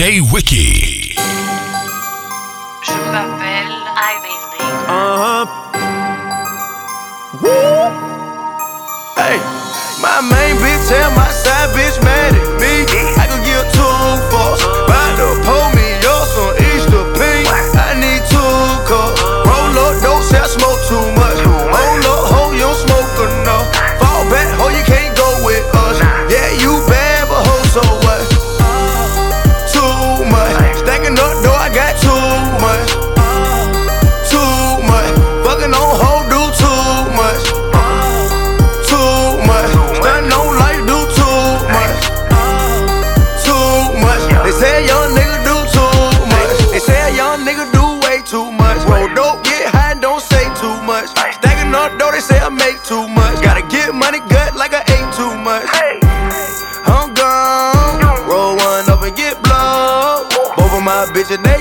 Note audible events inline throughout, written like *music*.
DJ Wiki. Je m'appelle Ivy Lee. Uh huh. Woo! Hey, my main bitch and my side bitch Maddie. imagination.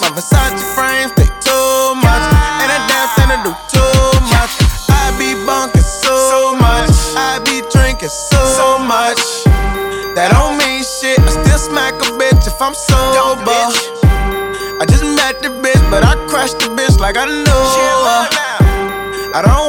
My Versace frames, they too much. And I dance and I do too much. I be bunking so much. I be drinking so much. That don't mean shit. I still smack a bitch if I'm sober. I just met the bitch, but I crushed the bitch like I knew her. I don't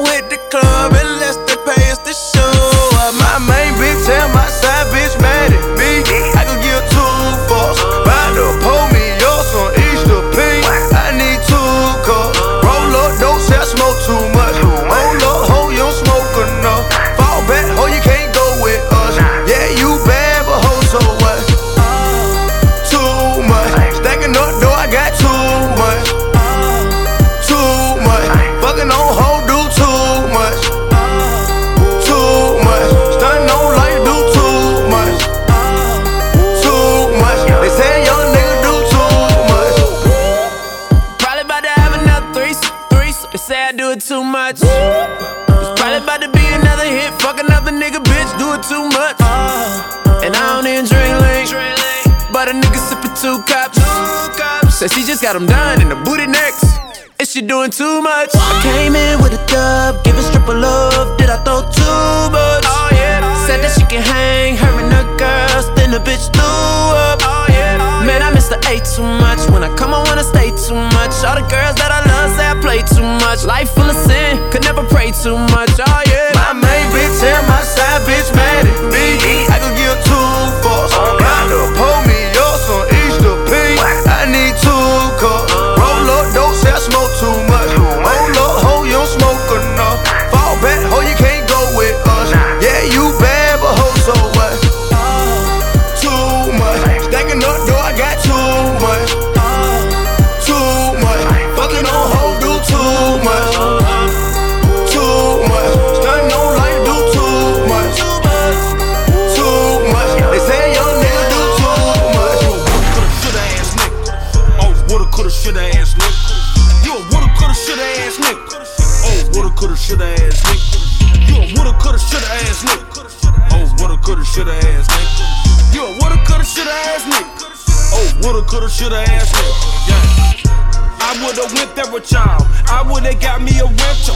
But she just got them done in the booty next. Is she doing too much. I came in with a dub, giving stripper love. Did I throw too much? Oh, yeah, oh, Said that she can hang, her and her girls. Then the bitch threw up. Oh, yeah, oh, Man, I miss the A too much. When I come, I wanna stay too much. All the girls that I love say I play too much. Life full of sin, could never pray too much. Oh yeah. My main bitch and my side bitch. I would've got me a rental.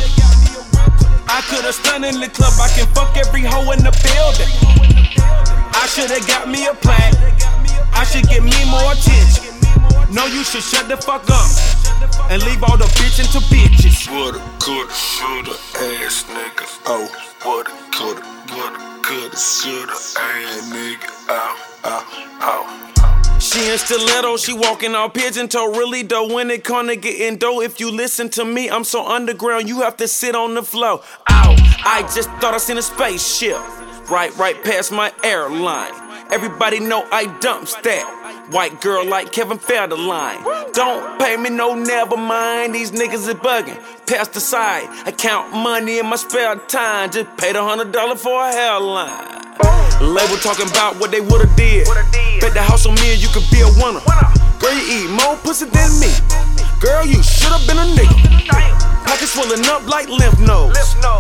I could've stunned in the club. I can fuck every hoe in the building. I should've got me a plaque. I should get me more attention. No, you should shut the fuck up and leave all the bitching to bitches. What a good shooter ass nigga. Oh, what a good, what a good shooter ass nigga. Ow, ow, ow. She in stiletto, she walking all pigeon toe. Really though, when it come to getting dough, if you listen to me, I'm so underground, you have to sit on the floor. Ow, I just thought I seen a spaceship. Right, right past my airline. Everybody know I dumps that. White girl like Kevin Federline. Don't pay me no never mind, these niggas is bugging. Pass the side, I count money in my spare time. Just paid a hundred dollar for a hairline. Label talking about what they woulda did. Bet the house on me and you could be a winner. Girl, you eat more pussy than me. Girl, you should've been a nigga. Pockets swollen up like lymph nodes.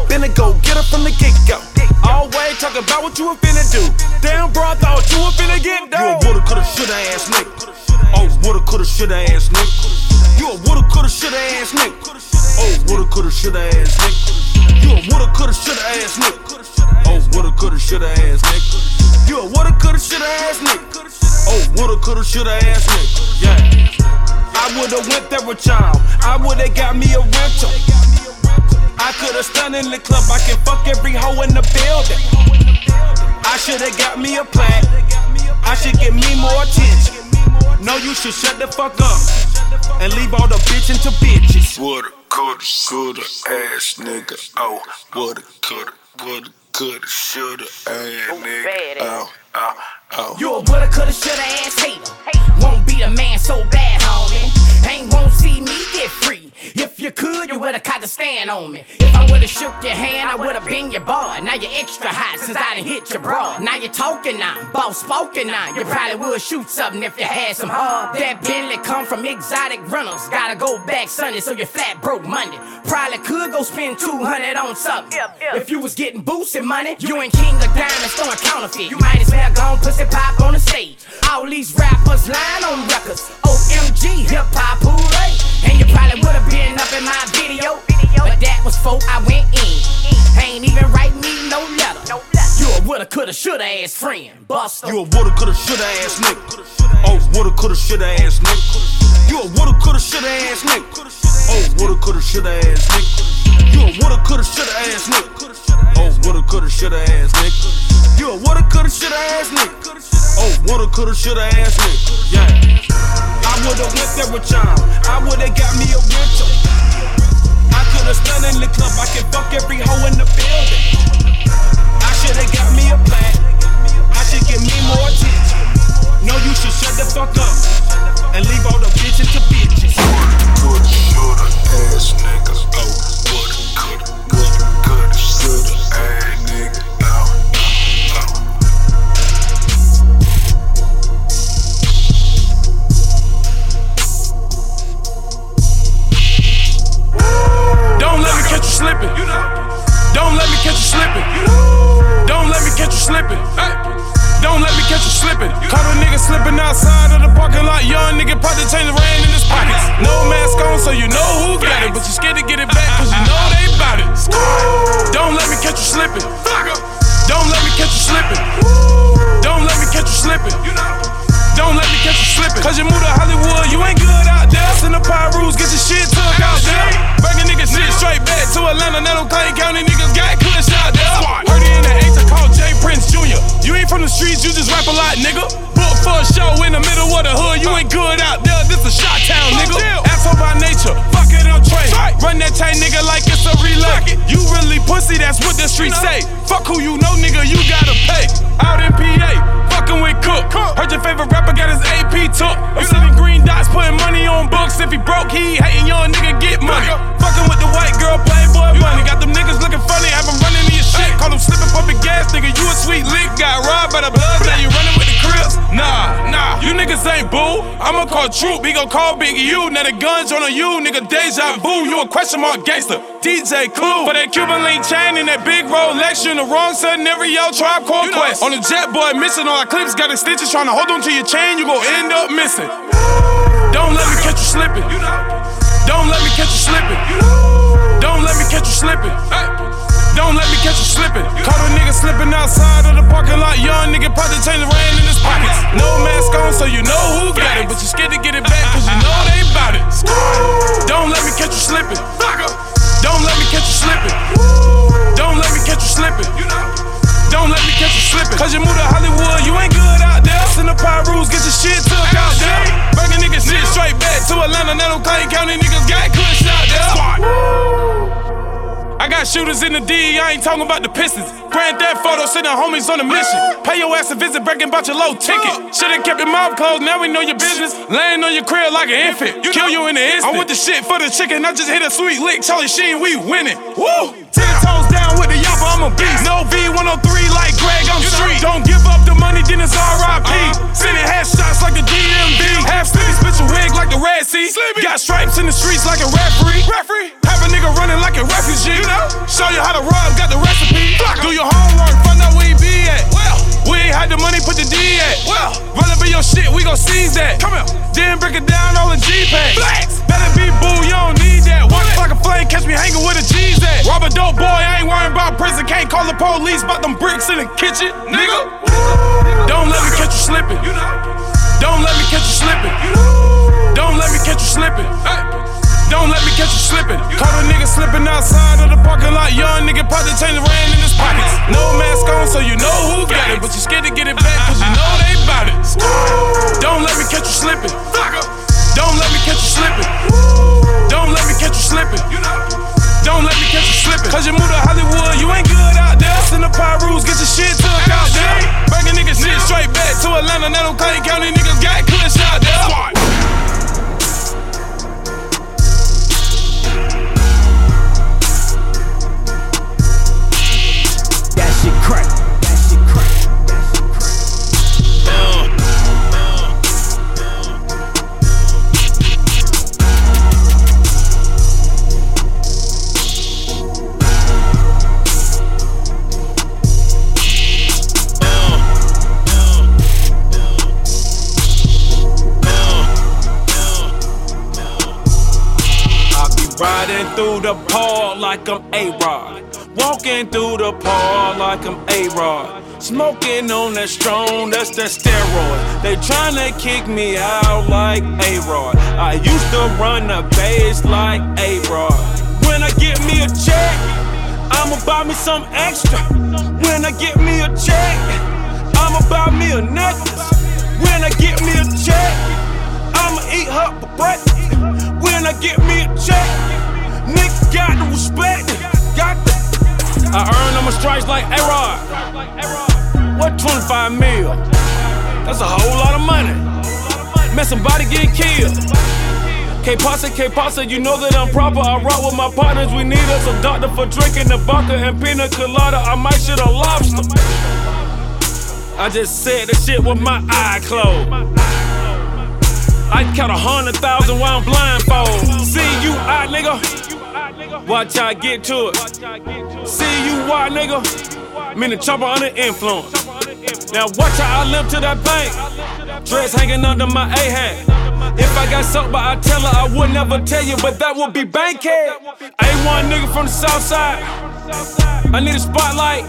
Finna go get her from the get go. Always talking about what you were finna do. Damn, bro, I thought you were finna get down. You a woulda, coulda, shoulda ass nigga. Oh, woulda, coulda, shoulda ass nigga. You a woulda, coulda, shoulda ass nigga. Oh, woulda, coulda, shoulda ass nigga. You a woulda, coulda, shoulda ass nigga. Oh, woulda, coulda, shoulda ass nigga. You a woulda, coulda, shoulda ass nigga. Oh, woulda, coulda, shoulda ass nigga. Yeah. I would've went there with y'all. I would've got me a rental. I could've stunned in the club. I can fuck every hoe in the building. I should've got me a plaque. I should get me more attention. No, you should shut the fuck up and leave all the bitching to bitches. Woulda, coulda, shoulda, ass nigga. Oh, woulda, coulda, woulda, coulda, shoulda, ass nigga. Oh, oh, oh. You a woulda, coulda, shoulda ass hater. Won't be the man so bad, caught the stand on me. If I would've shook your hand, I would've been your boy. Now you're extra hot since I done hit your bra. Now you're talking now, boss spoken now. You probably would shoot something if you had some hard. That Bentley come from exotic runners. Gotta go back Sunday, so you're flat broke Monday. Probably could go spend 200 on something. If you was getting boosted money, you ain't king of diamonds throwing counterfeit. You might as well go on pussy pop on the stage. All these rappers lying on records. OMG, hip hop, hooray. And you probably would've been up in my video. But that was before I went in. Ain't even write me no letter. You a woulda, coulda, shoulda ass friend. Buster. You a woulda, coulda, shoulda ass nigga. Oh, woulda, coulda, shoulda ass nigga. You a woulda, coulda, shoulda ass nigga. Oh, woulda, coulda, shoulda ass nigga. You a woulda, coulda, shoulda ass nigga. Oh, woulda, coulda, shoulda ass nigga. You a woulda, coulda, shoulda ass nigga. Oh, woulda, coulda, shoulda ass nigga. Yeah. I would've went there with y'all. I would've got me a rental. I could've stunned in the club. I can fuck every hoe in the building. I should've got me a plaque. I should get me more attention. No, you should shut the fuck up and leave all the bitches to bitches. Woulda, shoulda, ass nigga. Oh, slipping. Don't let me catch you slipping. Don't let me catch you slipping. Don't let me catch you slipping. Caught a nigga slipping outside of the parking lot. Young nigga change the rain in his pockets. No mask on, so you know who got it. But you scared to get it back, cause you know they bout it. Don't let me catch you slipping. Don't let me catch you slipping. Don't let me catch you slipping. Don't let me catch you slipping. Cause you moved to Hollywood, you ain't good out there. Send the rules, get your shit took out there. Bringing niggas shit straight back to Atlanta. Now them Clay County niggas got kush out there. Heard it in the H, I call J Prince Jr. You ain't from the streets, you just rap a lot, nigga. Book for a show in the middle of the hood, you ain't good out there. This a shot town, nigga. Asshole by nature, fuck it up, Trey. Run that chain, nigga, like it's a relay. You really pussy, that's what the streets say. Fuck who you know, nigga, you gotta pay. Out in PA, fucking with Cook. Heard your favorite rapper got his AP took. I'm green dots, putting money on books. If he broke, he hating young nigga get money. Fucking with the white girl, playboy money. Got them niggas looking funny, have them running your. Call them slipping, pumping gas, nigga. You a sweet lick, got robbed by the blood, now you running with the crips. Nah, nah, you niggas ain't boo. I'ma call Troop, he gon' call Big U. Now the guns on you, nigga. Deja vu, you a question mark gangster. DJ Clue. For that Cuban link chain and that big Rolex, you in the wrong scenario, tribe called Quest. On the jet boy mission, all our clips got the stitches trying to hold on to your chain, you gon' end up missing. Don't let me catch you slipping. Don't let me catch you slipping. Don't let me catch you slipping. Don't let me catch you slipping. Caught a nigga slipping outside of the parking lot. Young nigga probably change ran in his pockets. No mask on, so you know who got it. But you scared to get it back, cause you know they bout it. Don't let me catch you slipping. Don't let me catch you slipping. Don't let me catch you slipping. Don't let me catch you slipping. Cause you moved to Hollywood, you ain't good out there. Send the rules, get your shit took out there. Bringing niggas shit straight back to Atlanta. Now Clayton County niggas got kush out there. I got shooters in the D, I ain't talking about the Pistons. Granddad photo, sending homies on a mission. Pay your ass a visit, bragging about your low ticket. Should've kept your mouth closed, now we know your business. Laying on your crib like an infant. Kill you in the instant. I want the shit for the chicken, I just hit a sweet lick. Charlie Sheen, we winning. Woo! Ten toes down with the yapper, I'm a beast. No V103 like Greg, I'm street. Don't give up the money, then it's RIP. Uh-huh. Sending headshots like the DMV. Half sleepy, spit your wig like the Red Sea. Got stripes in the streets like a referee. Referee. Have a nigga running like a refugee. You know? Show you how to rub, got the recipe. Do your homework, find out where he be at. Well, we ain't had the money, put the D at. Well, run up in your shit, we gon' seize that. Come here. Then break it down all in G-Pay. Better be boo, you don't need that. One like a flame, catch me hanging with a G's at. Rob Can't call the police about them bricks in the kitchen, nigga. Don't let me catch you slipping. Don't let me catch you slipping. Don't let me catch you slipping. Don't let me catch you slipping. Caught a nigga slipping outside of the parking lot. Young nigga probably change ran in his pockets. No mask on, so you know who got it. But you scared to get it back, cause you know they bout it. Don't let me catch you slipping. Don't let me catch you slipping. Don't let me catch you slipping. Don't let me catch you slipping. Cause you moved to Hollywood, you ain't good out there. Send the rules, get your shit took out there. Bringing niggas shit straight back to Atlanta. Now them Clayton County niggas got kush out there. Riding through the park like I'm A-Rod. Walking through the park like I'm A-Rod. Smoking on that strong, that's that steroid. They tryna kick me out like A-Rod. I used to run the base like A-Rod. When I get me a check, I'ma buy me some extra. When I get me a check, I'ma buy me a necklace. When I get me a check, I'ma eat her for breakfast. When I get me a check, nigga got to respect. Got to. I earn on my stripes like A-Rod. What 25 mil? That's a whole lot of money. Man, somebody get killed. K Pasa, K Pasa, you know that I'm proper. I rock with my partners, we need us a doctor for drinking the vodka and pina colada. I might shit a lobster. I just said the shit with my eye closed. I count a hundred thousand while I'm blindfold. See you out, nigga. Watch I get to it. See you out, nigga. Meaning chopper under influence. Now watch how I limp to that bank. Dress hanging under my A hat. If I got something, I tell her I would never tell you, but that would be bankhead. A1 nigga from the south side. I need a spotlight.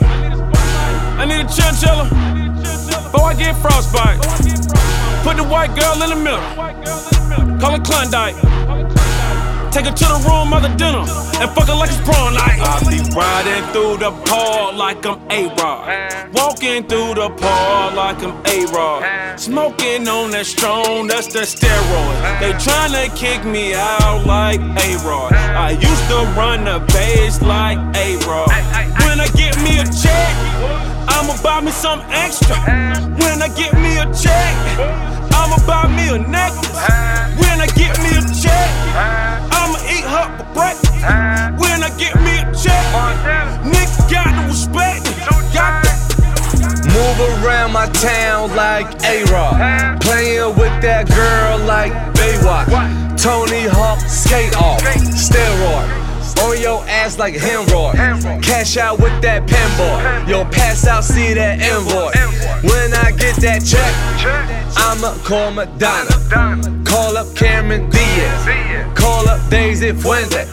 I need a chinchilla. Before I get frostbite. Put the white girl in the middle. Call her Klondike. Take her to the room mother the dinner and fuck her like it's prom night. I be riding through the park like I'm A-Rod. Walking through the park like I'm A-Rod. Smoking on that strong, that's that steroid. They tryna kick me out like A-Rod. I used to run the base like A-Rod. When I get me a check, I'ma buy me some extra. When I get me a check, I'ma buy me a necklace. When I get me a check, I'ma eat her for breakfast. When I get me a check, nigga got to respect it. Got to Move around my town like A-Rod. Playing with that girl like Baywatch. Tony Hawk skate off. Steroid. On your ass like hemorrhoid. Cash out with that pinboard. Yo, pass out, see that invoice. When I get that check, I'ma call Madonna. Call up Cameron Diaz. Pull up days if Wednesday.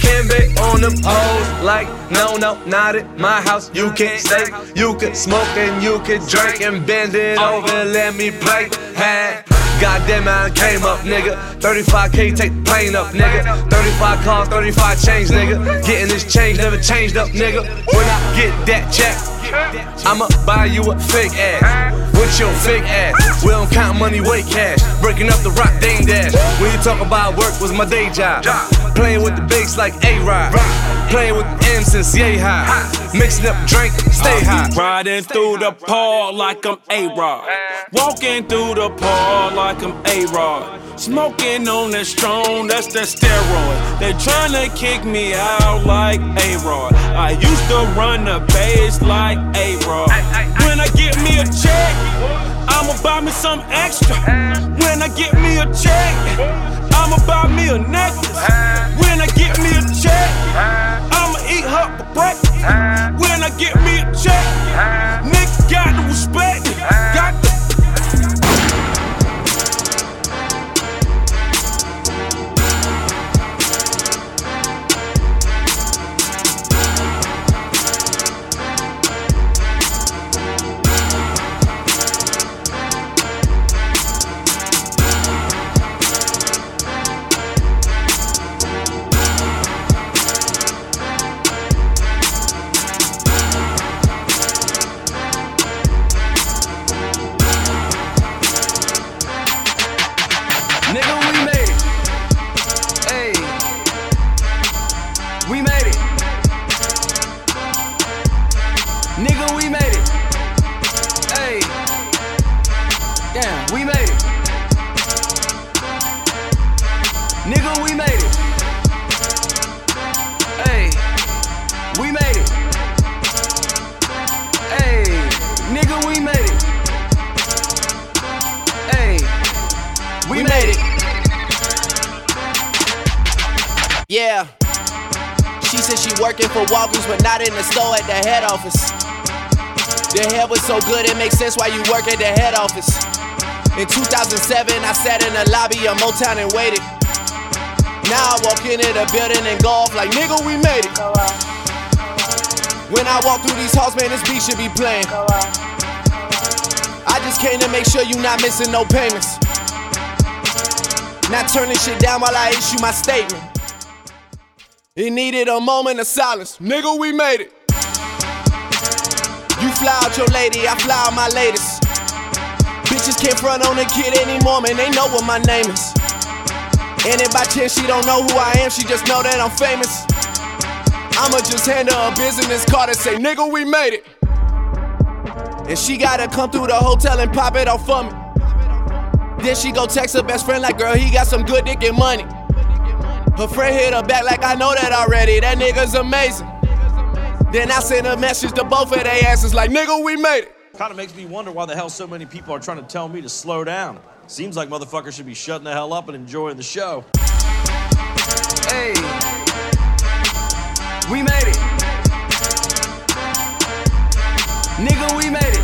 Kimbe on the pose. Like, no, no, not at my house. You can stay. You can smoke and you can drink and bend it oh. over let me play. Hand. Goddamn, I came up, nigga. 35k, take the plane up, nigga. 35 cars, 35 change, nigga. Getting this change never changed up, nigga. When I get that check, I'ma buy you a fake ass. With your fake ass. We don't count money, weight cash. Breaking up the rock, dang dash. When you talk about work, was my day job. Playing with the bass like A-Rod. Playing with the M since yay high. Mixing up drink, stay high. Riding through the park like I'm A-Rod. Walking through the park like I'm A-Rod. Smoking on that strong, that's that steroid. They tryna kick me out like A-Rod. I used to run the base like A-Rod. When I get me a check, I'ma buy me some extra. When I get me a check, I'ma buy me a necklace. When I get me a check, I'ma eat her for breakfast. When I get me a check, nigga got to respect. Got to so good, it makes sense why you work at the head office. In 2007, I sat in the lobby of Motown and waited. Now I walk into the building and go off like, nigga, we made it. When I walk through these halls, man, this beat should be playing. I just came to make sure you not missing no payments. Not turning shit down while I issue my statement. It needed a moment of silence. Nigga, we made it. You fly out your lady, I fly out my latest. Bitches can't front on a kid anymore, man. They know what my name is. And if by chance she don't know who I am, she just know that I'm famous. I'ma just hand her a business card and say, nigga, we made it. And she gotta come through the hotel and pop it off for me. Then she go text her best friend like, girl, he got some good dick and money. Her friend hit her back like, I know that already. That nigga's amazing. Then I sent a message to both of their asses like, nigga, we made it. Kind of makes me wonder why the hell so many people are trying to tell me to slow down. Seems like motherfuckers should be shutting the hell up and enjoying the show. Hey. We made it. Nigga, we made it.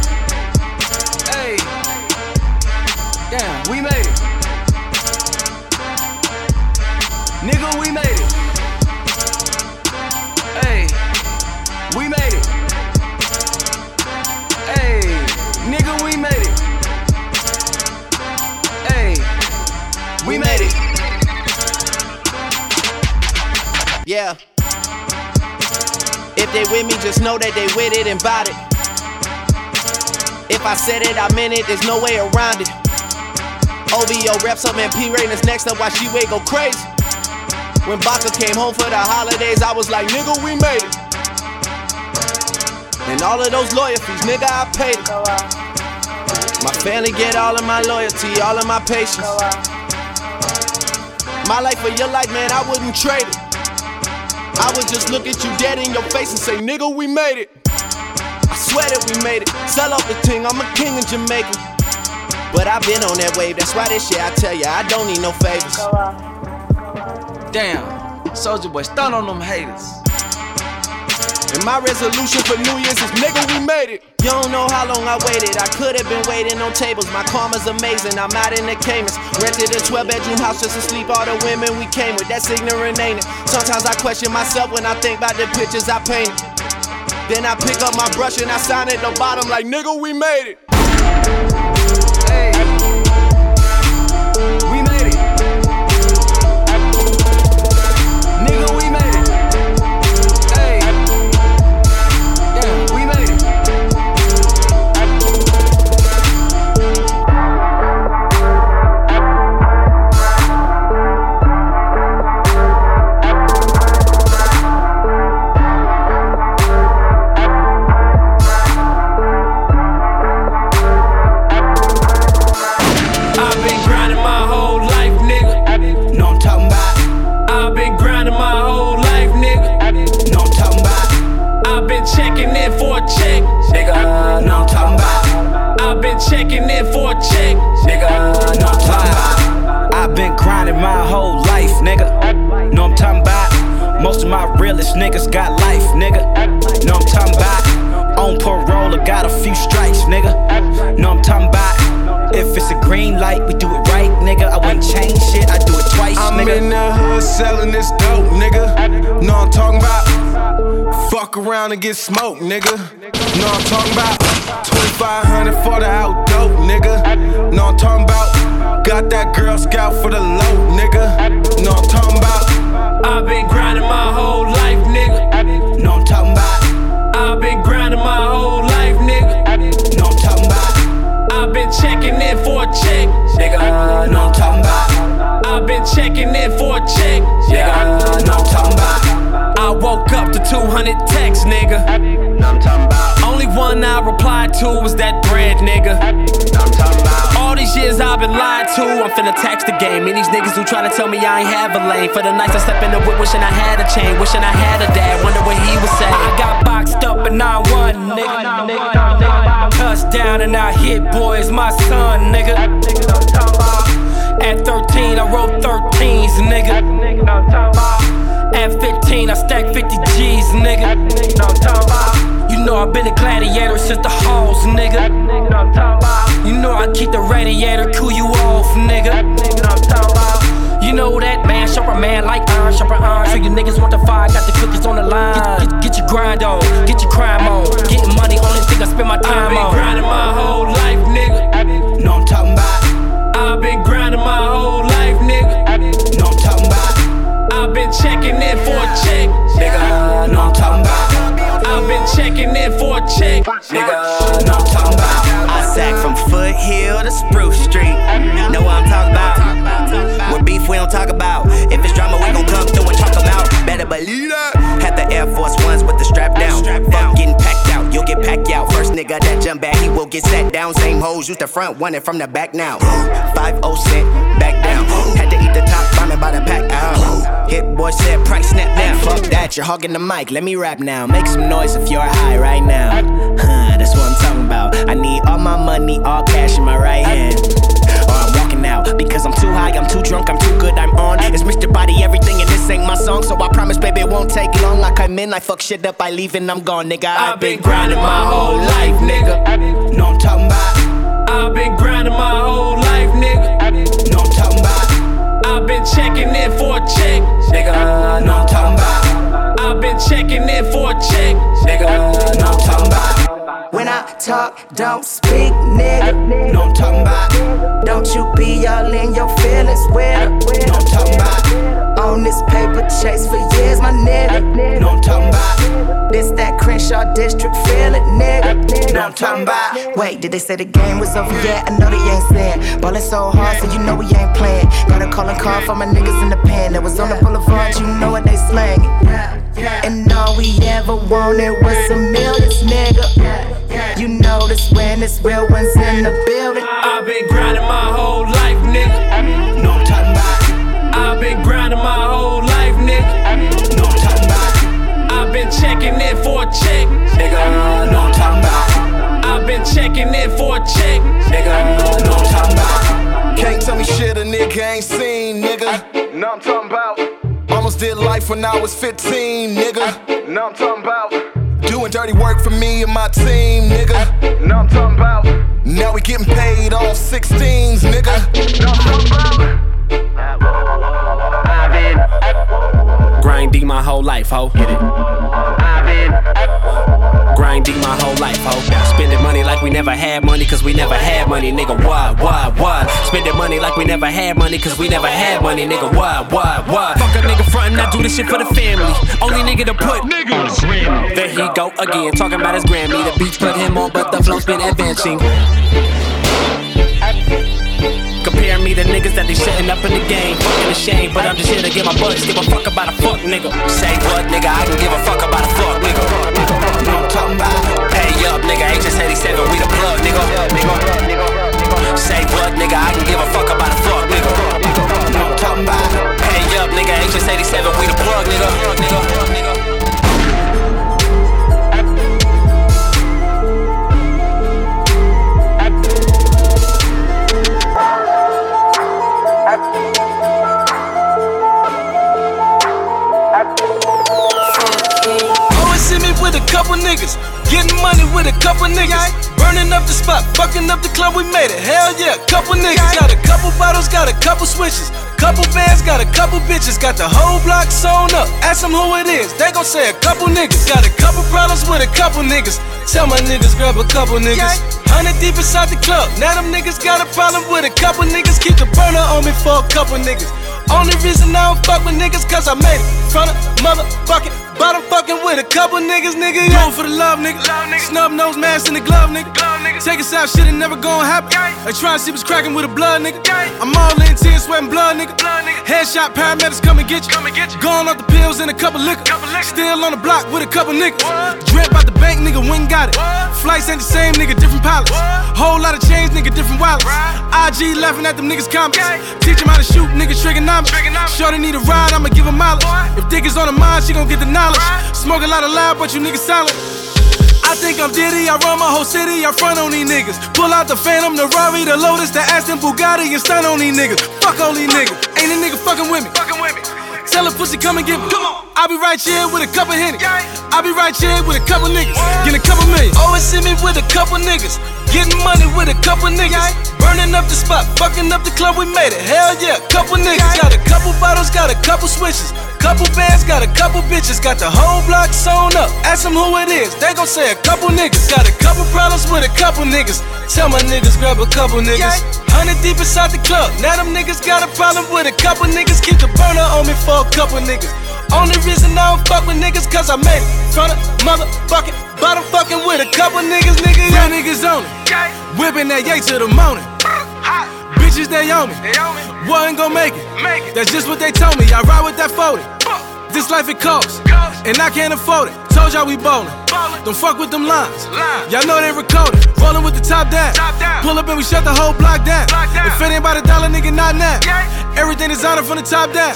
They with me, just know that they with it and bout it. If I said it, I meant it, there's no way around it. OVO reps up and P Rain is next up while she wait go crazy. When Baka came home for the holidays, I was like, nigga, we made it. And all of those lawyer fees, nigga, I paid it. My family get all of my loyalty, all of my patience. My life for your life, man, I wouldn't trade it. I would just look at you dead in your face and say, nigga, we made it. I swear that we made it. Sell off the ting, I'm a king in Jamaica. But I've been on that wave, that's why this shit I tell ya, I don't need no favors. Damn. Soldier boy, stun on them haters. And my resolution for New Year's is, nigga, we made it. You don't know how long I waited. I could have been waiting on tables. My karma's amazing. I'm out in the Caymans. Rented a 12 bedroom house just to sleep all the women we came with. That's ignorant, ain't it? Sometimes I question myself when I think about the pictures I painted. Then I pick up my brush and I sign at the bottom like, nigga, we made it. Who try to tell me I ain't have a lane. For the nights I step in the whip, wishing I had a chain, wishing I had a dad, wonder what he would say. I got boxed up and I won, nigga. Touchdown and I hit, boy, it's my son, nigga. At 13, I wrote 13s, nigga. At 15, I stacked 50 G's, nigga. You know I've been a gladiator since the halls, nigga. You know I keep the radiator cool you off, nigga. Sharper man like iron, sharper iron. So you niggas want the fire, got the cookies on the line. Get, get, get your grind on, get your crime on. Getting money, only thing I spend my I've time been on. grinding my whole life, nigga. know I'm talking about, I've been grinding my whole life, nigga. know I'm talking about, I've been checking in for a check, nigga. Know I'm talking about, I've been checking in for a check, nigga. Know I'm talking about, I sack from Foothill to Spruce Street. Know what I'm talking about? With beef, we don't talk about. If it's drama, we gon' come through and talk out. Better believe that. Had the Air Force Ones with the strap down. strap Fuck getting packed out, you'll get packed out. First nigga that jump back, he will get sat down. Same hoes used the front, one and from the back now. 5 cent, back down. Had to eat the top, bombing by the pack out. Hit boy said price snap now. Fuck that, you're hogging the mic, let me rap now. Make some noise if you're high right now. Huh, that's what I'm talking about. I need all my money, all cash in my right hand. Or I'm walking out because I'm too high, I'm too drunk, I'm too good, I'm on. It's Mr. Body Everything, and this ain't my song. So I promise, baby, it won't take long. Like I'm in, I fuck shit up, I leave, and I'm gone, nigga. I've been grinding my whole life, nigga. know I'm talking about, I've been grinding my whole life, nigga. know I'm talking about, I've been checking in for a check, nigga. Know I'm talking about, I've been checking in for a check, nigga. Know I'm talking about, I talk, don't speak, nigga. know I'm talking about, Don't you be all in your feelings with her. know I'm talking about, On this paper chase for years, my nigga. know I'm talking about, This that Crenshaw district, feel it, nigga. Know I'm talking about. Wait, did they say the game was over yet? I know they ain't saying. Ballin' so hard, so you know we ain't playing. Got a calling card for my niggas in the pen that was on the boulevard, you know what they slangin'. And all we ever wanted was some millions, nigga. You know this when it's real ones in the building. I've been grinding my whole life, nigga. know I'm talking about, I've been grinding my whole life, nigga. know I'm talking about, I've been checking in for a check, nigga. Know I'm talking about, I've been checking in for a check, nigga. Know I'm talking about, Can't tell me shit a nigga ain't seen, nigga. Know I'm talking about. Almost did life when I was 15, nigga. Know I'm talking about. Doing dirty work for me and my team, nigga. Know I'm talking about. Now we getting paid off 16s, nigga. Know I'm talking about. I've been, Grinding my whole life, ho. Get it? I've been, Grinding my whole life, ho. Spending money like we never had money, cause we never had money, nigga. Why, why, why? Spending money like we never had money, cause we never had money, nigga. Why, why, why? Fuck a nigga frontin', I do this shit for the family. Only nigga to put niggas. There he go again, talking about his Grammy. The beats put him on, but the flow's been advancing. Compare me to niggas that they shutting up in the game. Fucking ashamed, but I'm just here to get my bucks. Give a fuck about a fuck nigga. Say what, nigga? I can give a fuck about a fuck nigga. Pay up, nigga. HS87, we the plug, nigga. Say what, nigga? I can give a fuck about a fuck nigga. Talking about. Pay up, nigga. HS87, we the plug, nigga. Couple niggas. Getting money with a couple niggas. Burning up the spot, fucking up the club, we made it. Hell yeah, couple niggas. Got a couple bottles, got a couple switches. Couple bands, got a couple bitches. Got the whole block sewn up. Ask them who it is, they gon' say a couple niggas. Got a couple problems with a couple niggas. Tell my niggas grab a couple niggas. Hundred deep inside the club. Now them niggas got a problem with a couple niggas. Keep the burner on me for a couple niggas. Only reason I don't fuck with niggas cause I made it. Front of motherfucking bottom fucking with a couple niggas, nigga. Yeah. for the love, nigga. Snub nose mask in the glove, nigga. Take us out, shit ain't never gonna happen. They try to see what's cracking with a blood, nigga. I'm all in tears, sweating blood, nigga. Headshot paramedics come and get you. Going off the pills and a couple liquor. Still on the block with a couple niggas. Drip out the bank, Flights ain't the same, nigga, different pilots. Whole lot of change, nigga, different wallets. IG laughing at them niggas' comments. Teach them how to shoot, nigga, trigonomics. Shorty need a ride, I'ma give her mileage. If dick is on her mind, she gon' get the knowledge. Smoke a lot of loud, but you niggas silent. I think I'm Diddy, I run my whole city, I front on these niggas. Pull out the Phantom, the Rari, the Lotus, the Aston Bugatti, and stun on these niggas. Fuck all these niggas, ain't a nigga fucking with me. Tell a pussy come and get me. Come on. I be right here with a couple hennies. I'll be right here with a couple niggas. Get a couple million. Always see me with a couple niggas. Getting money with a couple niggas. Burning up the spot, fucking up the club, we made it. Hell yeah, couple niggas. Got a couple bottles, got a couple switches. Couple bands, got a couple bitches. Got the whole block sewn up. Ask them who it is, they gon' say a couple niggas. Got a couple problems with a couple niggas. Tell my niggas grab a couple niggas. Hundred deep inside the club. Now them niggas got a problem with a couple niggas. Keep the burner on me for a couple niggas. Only reason I don't fuck with niggas cause I made it. Front of motherfucking bottom fucking with a couple niggas, nigga. Real niggas on it. Whipping that yay to the morning. Bitches, they on me. Wasn't gon' make it. That's just what they told me. I ride with that 40. This life it costs, and I can't afford it. Told y'all we ballin'. Don't fuck with them lines. Y'all know they recorded. Rollin' with the top down. Pull up and we shut the whole block down. If it ain't about a dollar, nigga, not now. Everything designer from the top down.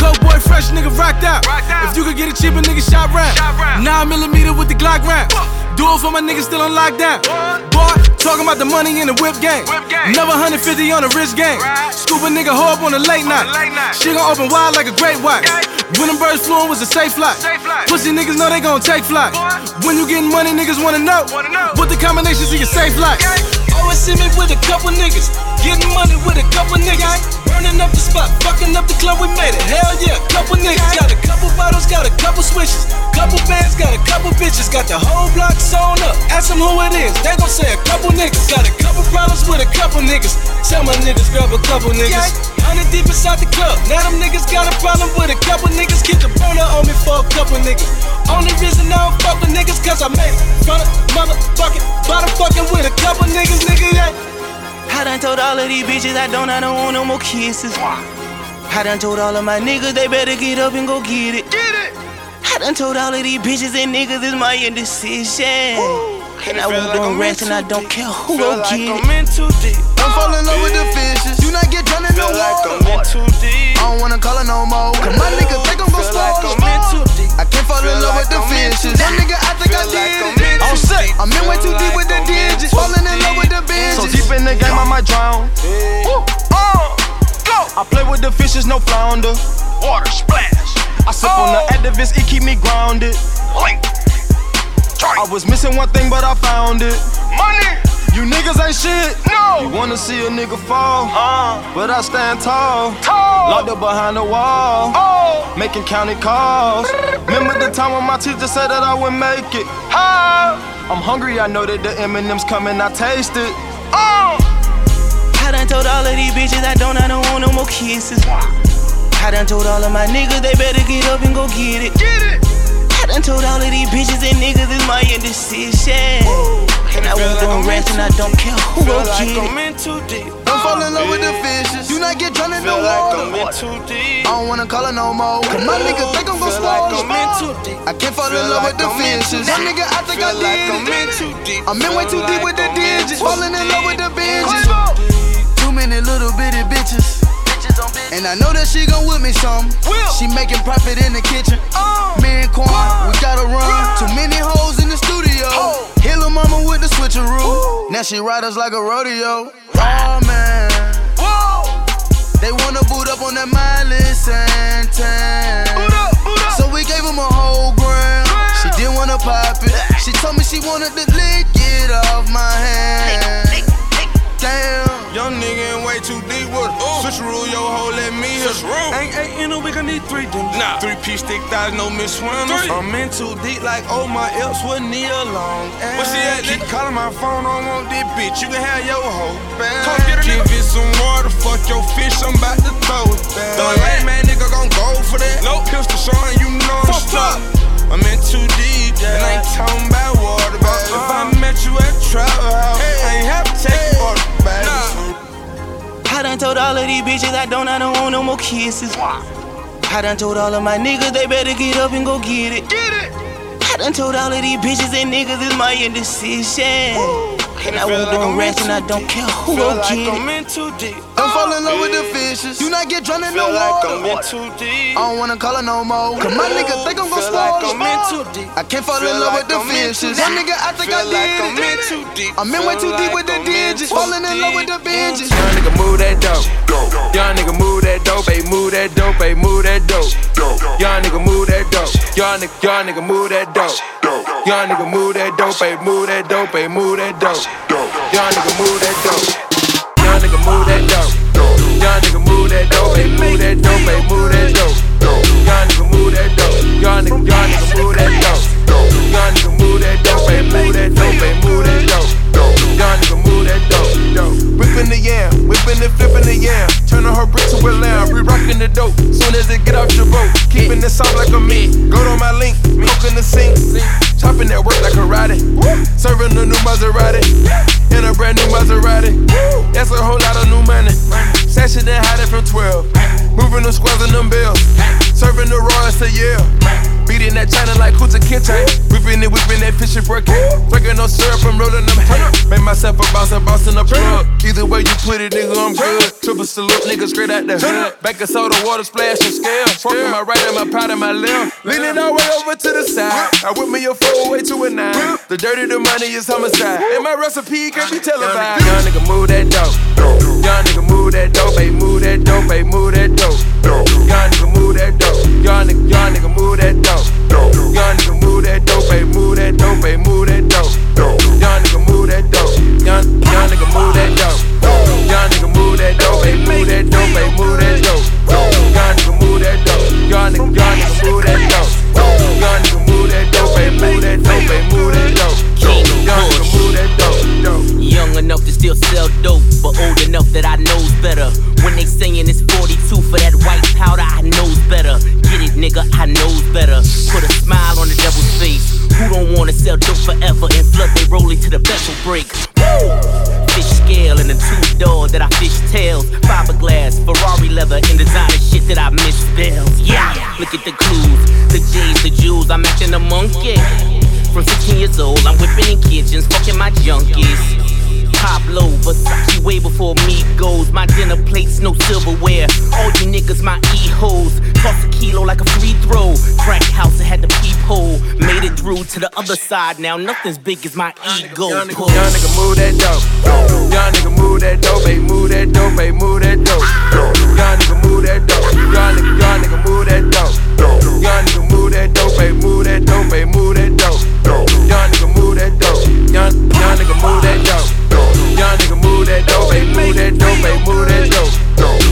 Coke boy, fresh nigga rocked out. If you could get it cheaper, nigga, shot round. Nine millimeter with the Glock round. Do it for my niggas still on lockdown. Boy, talking about the money in the whip game. Another 150 on the wrist game. Scoop a nigga up on the late night. She gon' open wide like a great white. When them birds flew was a safe flight. Pussy niggas know they gon' take flight. When you getting money, niggas wanna know. What the combinations of your safe life. Always see me with a couple niggas. Getting money with a couple niggas. Burning up the spot, fucking up the club, we made it. Hell yeah, couple niggas. Got a couple bottles, got a couple switches. Couple bands, got a couple bitches. Got the whole block sewn up. Ask them who it is, they gon' say a couple niggas. Got a couple problems with a couple niggas. Tell my niggas grab a couple niggas. Hundred deep inside the club. Now them niggas got a problem with a couple niggas. Keep the burner on me for a couple niggas. Only cause I made it. Front of motherfucking bottom fucking with a couple niggas, nigga, yeah. I done told all of these bitches I don't, I don't want no more kisses. I done told all of my niggas they better get up and go get it. Get it. I done told all of these bitches and niggas it's my indecision. And I won't do rest and I don't care who gon' get it. I'm in too deep. I'm oh, falling in love with the fishes. You not get drowned in the water. I'm in too deep. I don't wanna call her no more. Cause my niggas think I'm gon' swallow. I'm in too deep. I can't fall in love with the fishes. That nigga, I think I did it. I'm sick. I'm in way too deep with the digits. Falling in love with the bitches. So deep in the game, I might drown. Woo. Uh, go. I play with the fishes, no flounder. Water splash. I sip on the Actavis, it keep me grounded. Link. I was missing one thing, but I found it. Money. You niggas ain't shit. No. You wanna see a nigga fall, Uh. but I stand tall. Tall. Locked up behind the wall, Oh. making county calls. *laughs* Remember the time when my teacher said that I wouldn't make it. How? I'm hungry, I know that the M&M's coming, I taste it. Oh. I done told all of these bitches I don't, I don't want no more kisses. I done told all of my niggas they better get up and go get it. Get it. I done told all of these bitches and niggas it's my indecision. And I won't go rest and I don't care who Feel gon' like get I'm in too deep. Don't fall in love with the fishes. Do not get drowned in the Feel like water. I'm in too deep. I don't wanna call her no more. Cause my nigga think I'm gon' Feel like spoil I'm in too deep. I can't fall in love like with the I'm in fishes. too That deep. nigga, I think I Feel like did I'm it. in too deep. I'm in way too Feel deep with the like I'm in digits. Falling in love with the binges. Come on. Too many little bitty bitches. And I know that she gon' with me some. Will. She making profit in the kitchen. Uh. Me and Quan, we gotta run. Run. Too many hoes in the studio. Ho. Hit lil' mama with the switcheroo. Now she ride us like a rodeo. Oh man. Whoa. They wanna boot up on that Miley Santan. Boot up, boot up. So we gave him a whole. Gram. She didn't wanna pop it. She told me she wanted to lick it off my hand. Damn. Young nigga in way too deep with it. Switch rule, yo ho, let me hit. Ain't eight in a week, I need three them. Nah. Three piece thick thighs, no miss swimmers. I'm in too deep like oh my else would need a long ass. Where she at, Keep nigga? calling my phone, I don't want this bitch. You can have your hoe back. Come get her, Give it some water, fuck your fish, I'm about to throw it back. Back. Lame man nigga gon' go for that. Nope. Pistol showing you know I'm stuck. Up. I'm in too deep, and I ain't talking about water, but if I uh-uh. met you at Trap House, I ain't have to take Hey. you water back. Nah. I done told all of these bitches I don't, I don't want no more kisses. I done told all of my niggas they better get up and go get it. Get it. I done told all of these bitches and niggas it's my indecision. And I Feel won't like go I'm rest and I don't care who Feel gon' like get I'm it. in too deep. Don't fall in love with the oh, fishes. Do not get drowned in the Feel like I'm in water. too deep. I don't wanna call her no more. Cause my nigga think I'm gon' Feel like I'm in too deep. I can't fall Feel in love like with the I'm in fishes. That deep. nigga, I think I Feel like did I'm in it. too deep. I'm in way too deep with the I'm in digits. Falling in love with the deep. binges. Young nigga move that dope. Young nigga move that dope, ayy, move that dope, ayy, move that dope. Young nigga move that dope. Young nigga, young nigga move that dope. Young nigga move that dope, ayy, move that dope, ayy, move that dope. Young nigga move that dope. Young nigga move that dope. Young nigga move that dope, ayy, move that dope, move that dope. Young nigga move that dope. Young nigga, young nigga move that dope. Young nigga move that dope, move that dope, move that dope. Young nigga move that dope, dope. Whipping the yam, whipping and flipping the yam. Turning her brick to a lamb, re rocking the dope. Soon as it get off your boat, keeping it soft like a meat. Go to my link, coke in the sink. Chopping that work like a karate. Serving a new Maserati. In a brand new Maserati. That's a whole lot of new money. Sashing and hiding from 12. Moving them squares and them bills. Serving the Royals to Yale. Beating that China like who's Kunta Kinte. Whipping it, whipping that fishing for a brick. Drinking no syrup, I'm rolling them hay. Make myself a boss and boss in a plug. Either way you put it, nigga, I'm good. Triple salute, nigga, straight out the hood. Back of soda, water splash and scale. Smoking my right and my pot and my left. Leaning all the way over to the side. I whip me a four way to a nine. The dirty, the money is homicide. And my recipe can't be televised. Young nigga move that dope. Young nigga move that dope, ayy, move that dope, ayy, move that dope. Young nigga move goes. My dinner plate's no silverware. All you niggas, my e hoes. Toss a kilo like a free throw. Crack house, I had the peephole. Made it through to the other side. Now nothing's big as my ego. Young nigga, young nigga move that dope. Young nigga move that dope, baby. Move that dope, baby. Move that dope. Young nigga move that dope. Young nigga, young nigga move that dope. Young nigga move that dope, baby. Move that dope, baby. Move that dope. Young nigga move that dope. Young, young nigga move that dope. Young nigga move that dope, baby, move that dope, baby, move that dope.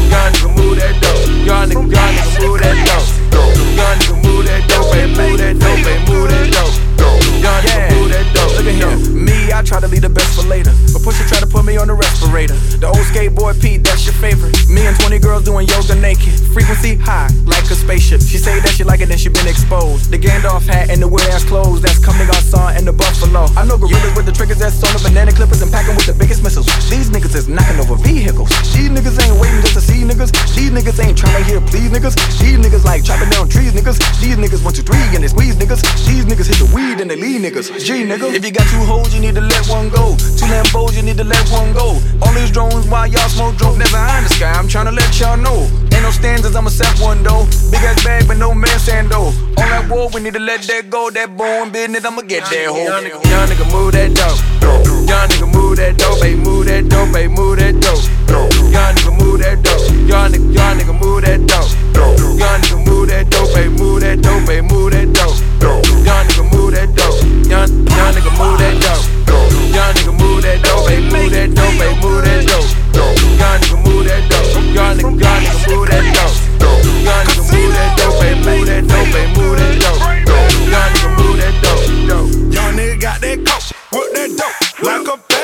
Young nigga move that dope. Young nigga, young nigga move that dope. Young nigga move that dope, baby, move that dope, baby. I try to leave the best for later. But Pusha try to put me on the respirator. The old skateboard Pete, that's your favorite. Me and 20 girls doing yoga naked. Frequency high, like a spaceship. She say that she like it and she been exposed. The Gandalf hat and the weird ass clothes, that's coming our son and the buffalo. I know gorillas with the triggers that's on the banana clippers and packing with the biggest missiles. These niggas is knocking over vehicles. These niggas ain't waiting just to see niggas. These niggas ain't trying to hear please niggas. These niggas like chopping down trees niggas. These niggas one two three and they squeeze niggas. These niggas hit the weed and they leave niggas. G niggas, If you got two hoes, you need to let one go. Two Lambos, you need to let one go. All these drones why y'all smoke dope. Never eye in the sky. I'm trying to let y'all know. Ain't no standards, I'ma set one though. Big ass bag, but no man stand though. All that wall, we need to let that go. That bone business, I'ma get that hoe. Young nigga move that dope. Young nigga move that dope, baby, move that dope, baby, move that dope. Young nigga move that dope. Young nigga, young nigga move that dope. Young nigga move that dope, baby, move that dope, baby, move that dope. Young nigga move that dope. Young, young nigga move that dope. Young nigga move that dope, baby, move that dope, baby, move that dope. Young nigga move that dope. Young nigga, young nigga move that dope. Young nigga move that dope, baby, move that dope, baby, move that dope. Young nigga like a bad.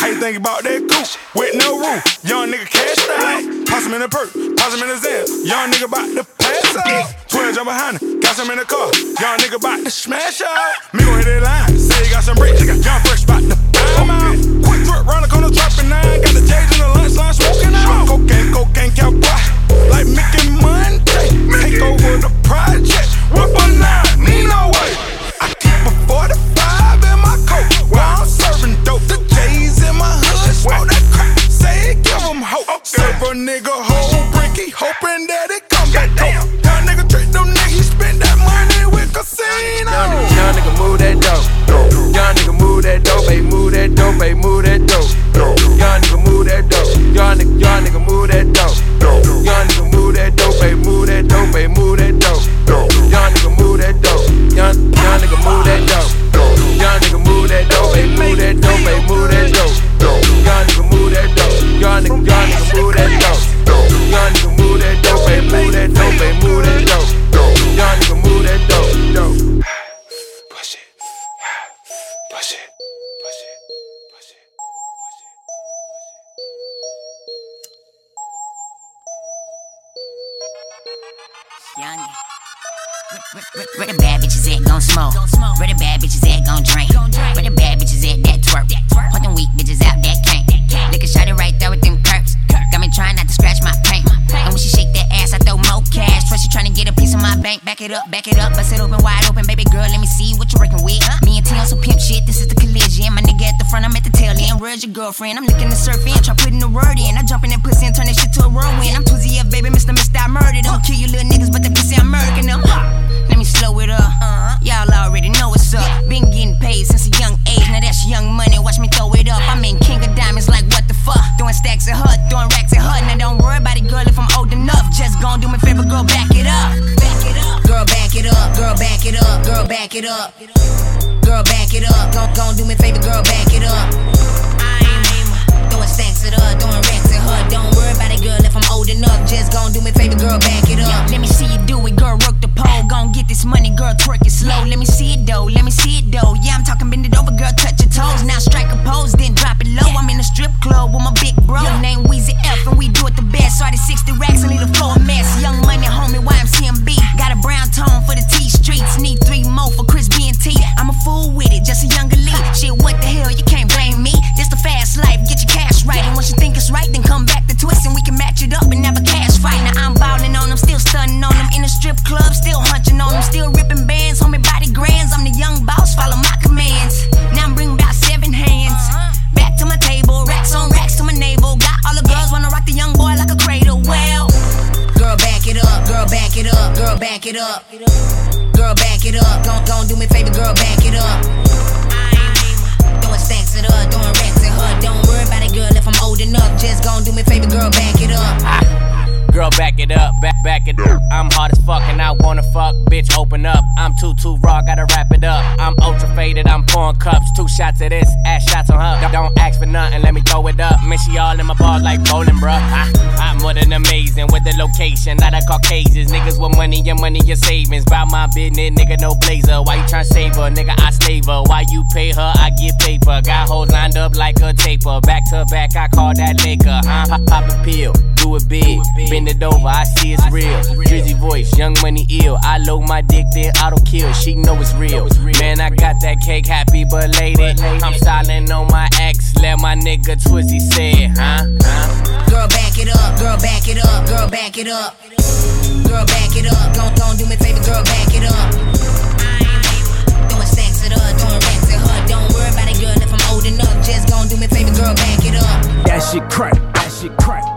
How you think about that coupe with no roof? Young nigga cashed out. Toss him in the perk, toss him in the Zen. Young nigga bout to pass out. 12 jump behind him, got some in the car. Young nigga bout to smash out. Me gon' hit that line, say he got some bricks. Young fresh bout to him out. Quick trip round the corner, dropping nine. Got the J's in the lunch line, smoking out. Cocaine, cocaine, cowboy. Like Mickey Monday. Take over the project. Whip a nine, nigga whole bricky, hoping that it come back down. Young nigga trick them niggas, he spend that money with casino. Young nigga, nigga move that dope. Young nigga move that dope, baby, move that dope, baby, move that dope. Young nigga move that dope. Young nigga, young nigga move that dope. Young nigga move that dope, baby, move that dope, baby, move that dope. Young nigga move that dope. Young, young nigga move that dope. Young nigga move that dope, baby, move that dope, baby, move that dope. Young nigga, move that dope. Young nigga move that dope, baby, move that dope, baby, move that dope. Young nigga move that dope, dope. Push it, push it, push it, push it. Young. Where, where the bad bitches at smoke? Where the bad bitches at gon' drink? Where the bad bitches at that twerk? Put them weak bitches out up, back it up, bust it open, wide open, baby girl. Let me see what you're working with. Me and T on some pimp shit. This is the collision. My nigga at the front, I'm at the tail end. Where's your girlfriend? I'm looking to surf in, try putting the word in. I jump in that pussy and turn that shit to a whirlwind. I'm Twizzy F, baby, Mr. Mr. I murdered them. Kill you little niggas, but that pussy I'm murdering them. Let me slow it up. Uh-huh. Y'all already know what's up. Been getting paid since a young age. Now that's young money. Watch me throw it up. I'm in King of Diamonds, like what the fuck? Throwing stacks at her, throwing racks at her. Now don't worry about it, girl, if I'm old enough. Just gon' do me favor, girl, back it up. Back it up. Girl, back it up. Girl, back it up. Girl, back it up. Girl, back it up. Gon' gon' do me favor, girl, back it up. I ain't throwing stacks at her, throwing racks at her. Don't worry girl, if I'm old enough. Just gon' do me a favor, girl, back it up. Let me see you do it, girl, work the pole. Gon' get this money, girl, twerk it slow. Let me see it though, let me see it though. Yeah, I'm talking bend it over, girl, touch your toes. Now strike a pose, then drop it low. I'm in a strip club with my big bro. Name Weezy F, and we do it the best. Started 60 racks and leave the floor a mess. Young money, homie, YMCMB. Got a brown tone for the T streets. Need three more for Chris B and T. I'm a fool with it, just a young elite. Shit, what the hell, you can't blame me. This the fast life, get your cash right. And once you think it's right, then come back to twist and we can match it up and have a cash fight. Now I'm ballin' on them, still stunning on them. In the strip club, still hunching on them. Still ripping bands, homie, body grands. I'm the young boss, follow my commands. Now I'm bringing about seven hands. Back to my table, racks on racks to my navel. Got all the girls wanna rock the young boy like a cradle. Well, girl, back it up, girl, back it up, girl, back it up. Girl, back it up. Gon' gon' do me a favor, girl, back it up. Throwing stacks at her, throwing racks at her. Don't worry it, girl, if I'm old enough. Just gon' do me favor, girl, back it up. Girl, back it up, back back it up. I'm hard as fuck and I wanna fuck, bitch. Open up. I'm too too raw, gotta wrap it up. I'm ultra faded, I'm pouring cups. Two shots of this, ass shots on her. Don't ask for nothing, let me throw it up. Man, she all in my ball like bowling, bruh. I, I'm more than amazing with the location, not a Caucasians. Niggas with money, your money, your savings. Buy my business, nigga, no blazer. Why you tryna save her, nigga? I slave her. Why you pay her? I get paper. Got hoes lined up like a taper. Back to back, I call that Laker. Huh? Pop, pop a pill. do it big. Bend it over, I see it's real. Drizzy voice, young money ill. I load my dick, then auto kill. She know it's real. Man, I got that cake, happy belated. I'm styling on my ex, let my nigga Twizzy say it, huh? huh? Girl, back it up, girl, back it up, girl, back it up. Girl, back it up. Don't, don't do me favor, girl, back it up. Throwing stacks at her, throwing racks at her. Don't worry about it, girl, if I'm old enough. Just gon' do me favor, girl, back it up. That shit crack, that shit crack. That shit crack.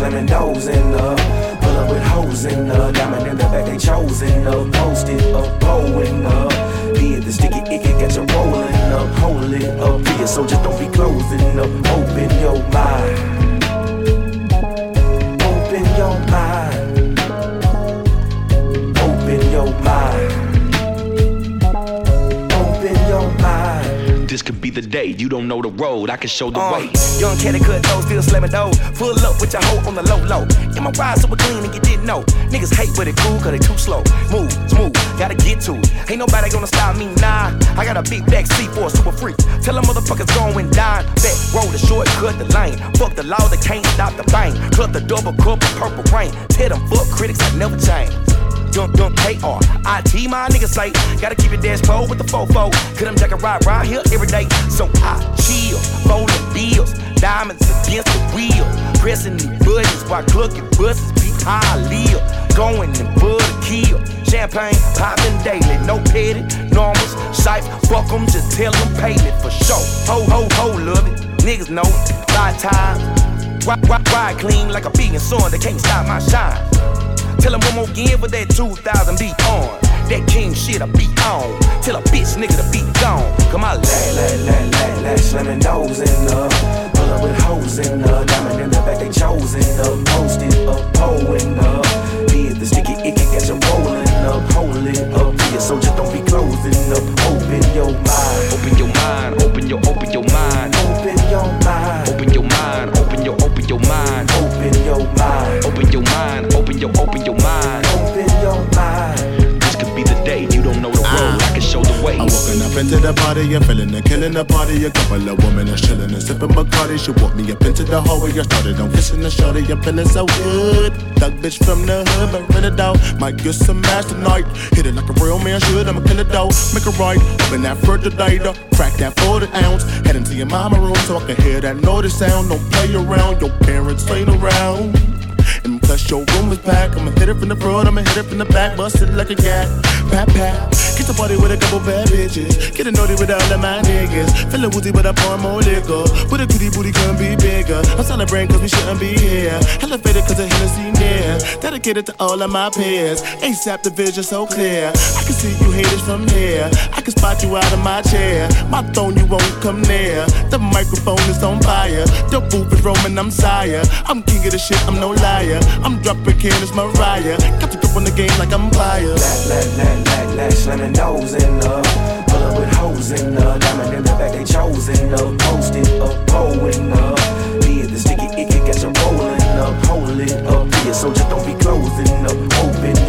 Slamming doors in the Pull up with hoes in the Diamond in the back, they chosen up Posted up, blowing up Be it the sticky, it get you rolling up Hold it up, it, so just don't be closing up Open your mind be the day. You don't know the road. I can show the Uh, way. Young cut those, still slamming though. Full up with your hoe on the low low. Yeah, my ride super clean and you didn't know. Niggas hate but it cool cause they too slow. Move, smooth, gotta get to it. Ain't nobody gonna stop me, nah. I got a big back seat for a super freak. Tell them motherfuckers go and dine. Back roll the short, cut the lane. Fuck the law that can't stop the bang. Club the double cup of purple rain. Tell them fuck critics, I never change. Dunk, dunk, KR. IT, my niggas say. Gotta keep it dash flow with the fofo. Cause them jacket ride round here every day. So I chill, folding bills. Diamonds against the wheel. Pressing the buttons while clucking buses. Be how I live. Going and butter kill. Champagne popping daily. No petty, normals. Sife, fuck them, just tell them pay for sure. Ho, ho, ho, love it. Niggas know it. Five times. Ride, ride, ride clean like a vegan son that can't stop my shine. Tell him one more again with that 2000 beat on. That king shit I beat on. Tell a bitch nigga to be gone. Come on, lay, lay, lay, lay, lay, slamming doors in the. The party and killing the party. A couple of women is chilling and sipping Bacardi. She walked me up into the hallway. I started on kissing the shorty. I'm feeling so good. Thug bitch from the hood, but rent it out. Might get some ass tonight. Hit it like a real man should. I'ma kill it out. Make it right. Open that refrigerator. Crack that 40 ounce. Head into your mama room so I can hear that noise sound. Don't play around. Your parents ain't around. And plus your room is packed. I'ma hit it from the front, I'ma hit it from the back, bust it like a cat. Pat pat. Get the party with a couple bad bitches. Get a naughty with all of my niggas. Feeling woozy, but I pour more liquor. With a goodie booty couldn't be bigger. I'm celebrating cause we shouldn't be here. Elevated cause the Hennessy near. Dedicated to all of my peers. ASAP the vision so clear. I can see you haters from here. I can spot you out of my chair. My throne, you won't come near. The microphone is on fire. The booth is roaming, I'm sire. I'm king of the shit, I'm no liar. I'm dropping Candace Mariah. Got the grip on the game like I'm fire. Lack, lack, lack, lack, lack, slamming doors in the. Pull up with hoes in the. Diamond in the back, they chosen up. Posted up, pulling up. Be it the sticky, it can get you rolling up. Hold it up, it so just don't be closing up. Open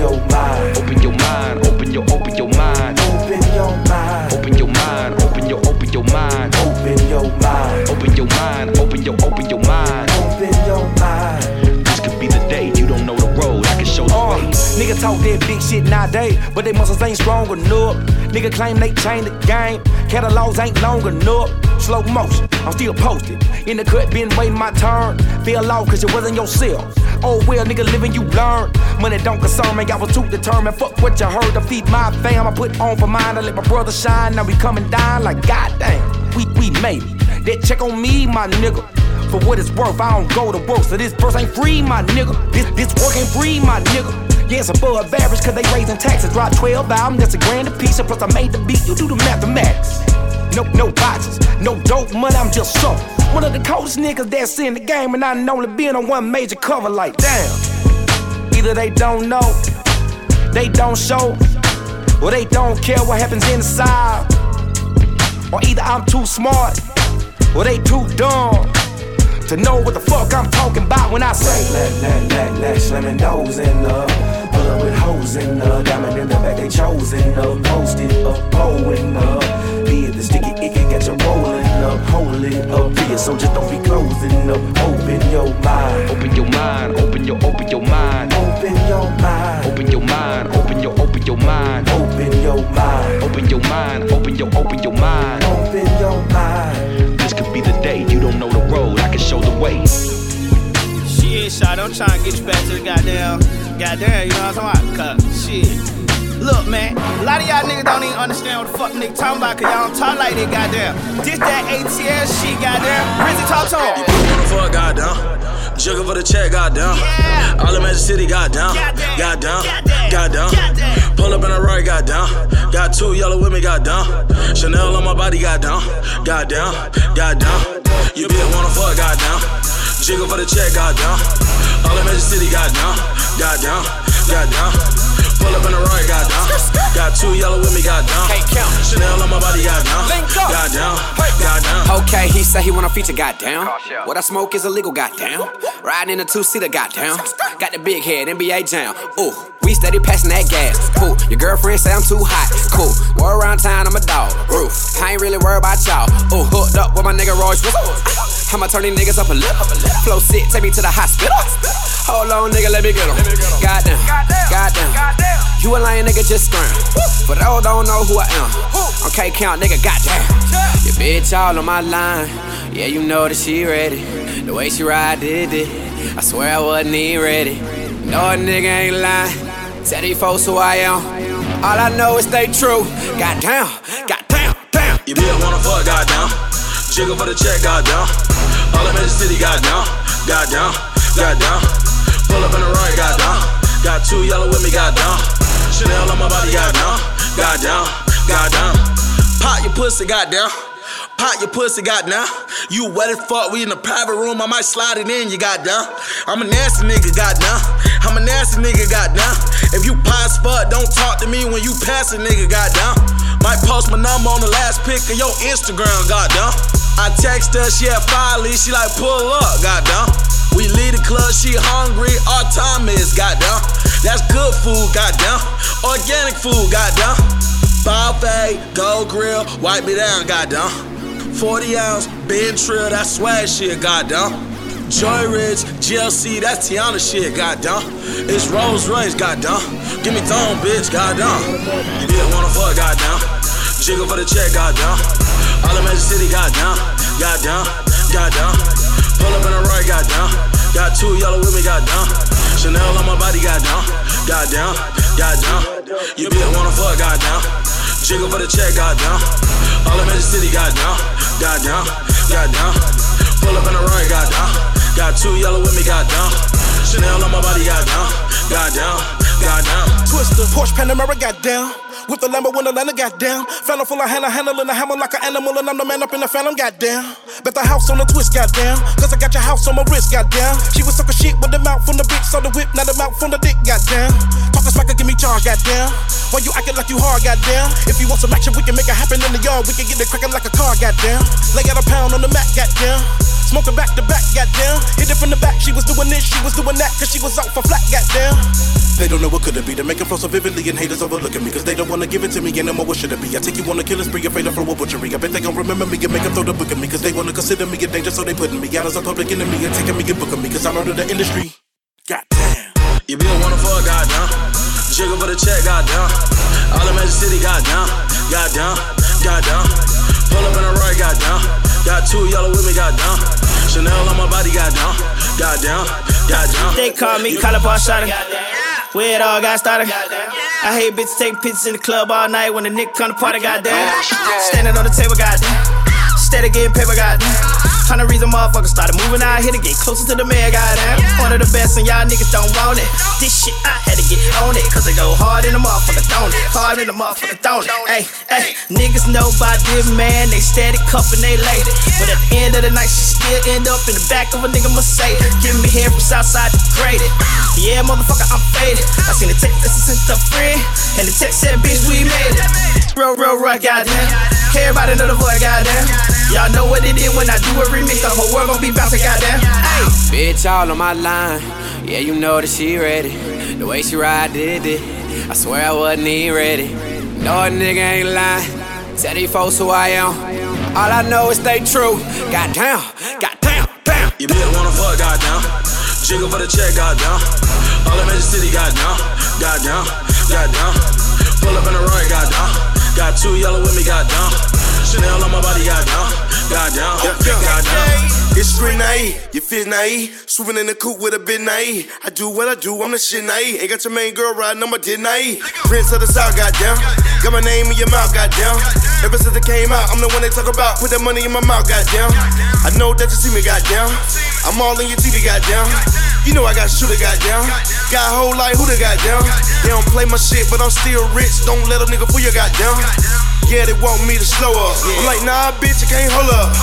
talk that big shit nowadays, but they muscles ain't strong enough. Nigga claim they changed the game, catalogs ain't long enough. Slow motion, I'm still posted. In the cut, been waiting my turn. Fell off cause it wasn't yourself. Oh well, nigga, living you learn. Money don't concern me, I was too determined. Fuck what you heard to feed my fam. I put on for mine, I let my brother shine. Now we coming down like goddamn. We, we made it. That check on me, my nigga. For what it's worth, I don't go to work, so this verse ain't free, my nigga. This this work ain't free, my nigga. Yeah, it's above average, cause they raising taxes. Drop 12 albums, that's a grand a piece. And plus, I made the beat, you do the mathematics. No, no boxes, no dope money, I'm just so. One of the coldest niggas that's in the game, and I done only been on one major cover, like damn. Either they don't know, they don't show, or they don't care what happens inside. Or either I'm too smart, or they too dumb to know what the fuck I'm talking about when I say. Let, let, let, let, slamming doors in the Pull up with hoes in the Diamond in the back, they chosen uh, up. Post it up, blowing up. Be it the sticky, it can get you rolling up. Hold it up, be it, so just don't be closing up. Open your mind. Open your mind, open your, open your mind. Open your mind. Open your mind, open your, open your mind. Open your mind. Open your mind, open your, open your mind. Open your mind. This could be the day you don't know the road. I can show the way. Shit, shot, I'm trying to get you back to the goddamn, goddamn, you know what I'm talking about? Cause, shit. Look, man, a lot of y'all niggas don't even understand what the fuck nigga talking about, cause y'all don't talk like that, goddamn. This that ATL shit, goddamn. Rizzy talk to him. Wanna fuck, goddamn. Jiggle for the check, goddamn. All in Magic City, goddamn. Goddamn. Goddamn. Pull up in a right, goddamn. Got two yellow with me, goddamn. Chanel on my body, goddamn. Goddamn. Goddamn. You bitch wanna fuck, goddamn. Jiggle for the check, goddamn. All in Magic City, goddamn. Goddamn. Goddamn. Pull up in the right, goddamn. Got two yellow with me, goddamn. Chanel on my body, goddamn. Goddamn. Goddamn. Okay, he say he wanna feature, goddamn. What I smoke is illegal, goddamn. Riding in a two seater, goddamn. Got the big head, NBA jam. Ooh, we steady passing that gas. Cool, your girlfriend say I'm too hot. Cool, war around town, I'm a dog. Roof, I ain't really worried about y'all. Ooh, hooked up with my nigga Royce. I'ma turn these niggas up a little. Flow sick, take me to the hospital. Hold on, nigga, let me get him. Goddamn, goddamn. You a lying nigga, just scram. For those don't know who I am. Okay, count, nigga, goddamn. Your bitch all on my line. Yeah, you know that she ready. The way she ride did it. I swear I wasn't even ready. No, a nigga ain't lying. Tell these folks who I am. All I know is they true. Goddamn, goddamn, damn. You bitch wanna fuck, goddamn. Jiggle for the check, goddamn. All in Magic City, goddamn. Goddamn. Goddamn. Pull up in the right, goddamn. Got two yellow with me, goddamn. Chanel on my body, goddamn. Goddamn. Goddamn. Pop your pussy, goddamn. Pop your pussy, goddamn. You wet as fuck, we in the private room, I might slide it in, you goddamn. I'm a nasty nigga, goddamn. I'm a nasty nigga, goddamn. If you as fuck, don't talk to me when you pass a nigga, goddamn. Might post my number on the last pic of your Instagram, goddamn. I text her, she had leads, she like pull up, goddamn. We leave the club, she hungry, our time is, goddamn. That's good food, goddamn. Organic food, goddamn. Buffet, gold grill, wipe me down, goddamn. 40 ounce, Ben Trill, that swag shit, goddamn. Joy Ridge, GLC, that's Tiana shit, goddamn. It's Rolls Royce, goddamn. Give me thong, bitch, goddamn. You bitch wanna fuck, goddamn. Jiggle for the check, goddamn. All in Magic City, goddamn. Goddamn, goddamn. Pull up in the right, goddamn. Got two yellow with me, goddamn. Chanel on my body, goddamn. Goddamn, goddamn. You bitch wanna fuck, goddamn. Jiggle for the check, goddamn. All in Magic City, goddamn. Goddamn, goddamn. Pull up in the right, goddamn. Got two yellow with me, goddamn. Chanel on my body, goddamn. Goddamn, goddamn. Twister, Porsche Panamera, goddamn. With the Lambo in Atlanta, goddamn. Phantom full of Hannah, handling a hammer like an animal, and I'm the man up in the phantom, goddamn. Bet the house on the twist, goddamn. Cause I got your house on my wrist, goddamn. She was sucking shit with the mouth from the bitch, so the whip, now the mouth from the dick, goddamn. Talking smack, give me charge, goddamn. Why you acting like you hard, goddamn? If you want some action, we can make it happen in the yard. We can get it cracking like a car, goddamn. Lay out a pound on the mat, goddamn. Smoking back to back, goddamn. Hit it from the back, she was doing this, she was doing that, cause she was out for flat, goddamn. They don't know what could it be. They make it flow so vividly and haters overlooking me. Cause they don't wanna give it to me anymore. What should it be? I take you on a killing spree, afraid of throw a butchery. I bet they gon' remember me and make them throw the book at me. Cause they wanna consider me a danger, so they putting me out as a public enemy and taking me and booking me. Cause I'm out of the industry. Goddamn. You bitch wanna fuck, goddamn. Jiggle for the check, goddamn. All in Magic City, goddamn. Goddamn, goddamn. Pull up in the right, goddamn. Got two yellow with me, goddamn. Chanel on my body, goddamn. Goddamn, goddamn. They call me Calibar Shotter. Where it all got started. I hate bitches taking pictures in the club all night when the nigga come to party, goddamn. Standing on the table, goddamn. Steady getting paper, goddamn. Hundred reason motherfuckers started moving out here to get closer to the mayor, goddamn. One of the best, and y'all niggas don't want it. This shit, I had to get on it. Cause they go hard in the motherfucker, don't it? Hard in the motherfucker, don't it? Hey, hey, niggas know about this man, they steady cuffin' they lady. But at the end of the night, she still end up in the back of a nigga Mercedes. Giving me hair from Southside to Graded. Yeah, motherfucker, I'm faded. I seen the text that she sent a friend, and the text said, bitch, we made it. Real, real, real, goddamn. Everybody know the boy, goddamn. Y'all know what it is when I do a remix, the whole world gon' be bouncing, goddamn. Hey. Bitch, all on my line. Yeah, you know that she ready. The way she ride did it. I swear I wasn't even ready. No, a nigga ain't lying. Tell these folks who I am. All I know is stay true. Goddamn, goddamn, damn. You bitch wanna fuck, goddamn. Jiggle for the check, goddamn. All in Magic City, goddamn. Goddamn, goddamn. Pull up in the right, goddamn. Got two yellow with me, goddamn. Chanel on my body, goddamn. Goddamn, goddamn. It's street naive, you feel naive. Swooping in the coupe with a bit naive. I do what I do, I'm the shit naive. Ain't got your main girl riding on my dick naive. Prince of the South, goddamn. Got my name in your mouth, goddamn. Ever since it came out, I'm the one they talk about. Put that money in my mouth, goddamn. I know that you see me, goddamn. I'm all in your TV, goddamn. You know I got shooter, goddamn. Got a whole life, who the goddamn? They don't play my shit, but I'm still rich. Don't let a nigga fool you, goddamn. Yeah, they want me to slow up. I'm like, nah, bitch, I can't hold up.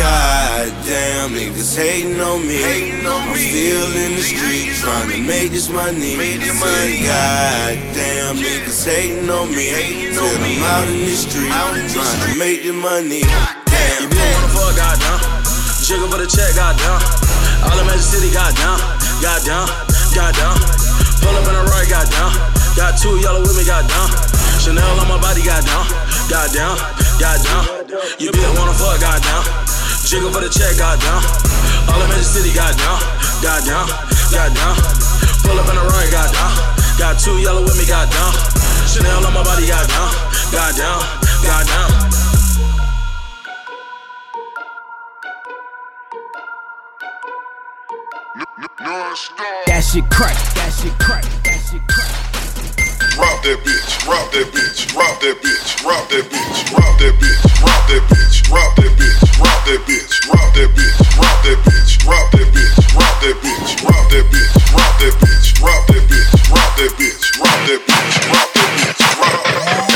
Goddamn, niggas hating on me. I'm still in the street trying to make this money. Goddamn, niggas hating on me. Till I'm out in the street trying to make the money. You bitch wanna fuck, goddamn. Jiggle for the check, goddamn. All in Magic City, goddamn got down, got down. Pull up in a right, got down. Got two yellow with me, got down. Chanel on my body, got down, got down, got down. You bitch wanna fuck, got down. Jiggle for the check, got down. All in Magic City, got down, got down, got down. Pull up in a right, got down. Got two yellow with me, got down. Chanel on my body, got down, got down, got down. That shit crack, that shit crack, that shit crack. Drop that bitch, drop that bitch, drop that bitch, drop that bitch, drop that bitch, drop that bitch, drop that bitch, drop that bitch, drop that bitch, drop that bitch, drop that bitch, drop that bitch, drop that bitch, drop that bitch, drop that bitch, drop that bitch, drop that bitch, drop that bitch, drop that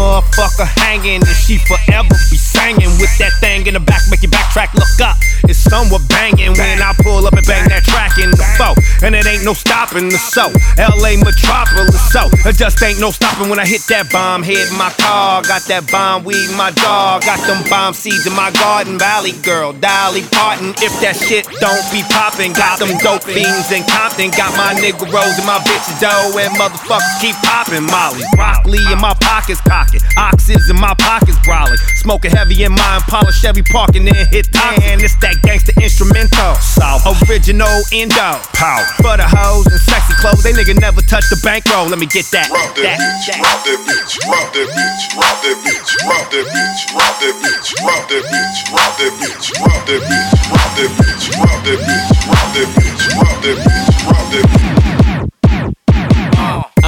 motherfucker hanging, and she forever be singing with that thing in the back, make your backtrack look up. It's somewhat banging when I pull up and bang that track in the foe, and it ain't no stopping the so. LA metropolis, so it just ain't no stopping when I hit that bomb. Hit my car, got that bomb weed my dog, got them bomb seeds in my garden. Valley girl, Dolly Parton. If that shit don't be popping, got them dope fiends in Compton, got my nigga rolls and my bitches dough, and motherfuckers keep popping Molly. Broccoli in my pockets, cocking. Oxys in my pockets, brawling. Smoking heavy in my Impala Chevy parking, then hit and It's that gangsta instrumental. South original Indo. Pow. For the hoes and sexy clothes, they nigga never touch the bankroll. Let me get that. Drop that bitch, drop that bitch, drop that bitch, drop that bitch, drop that bitch, drop that bitch, drop that bitch, drop that bitch, drop that bitch, drop that bitch, drop that bitch, drop that bitch, drop that bitch, drop that bitch.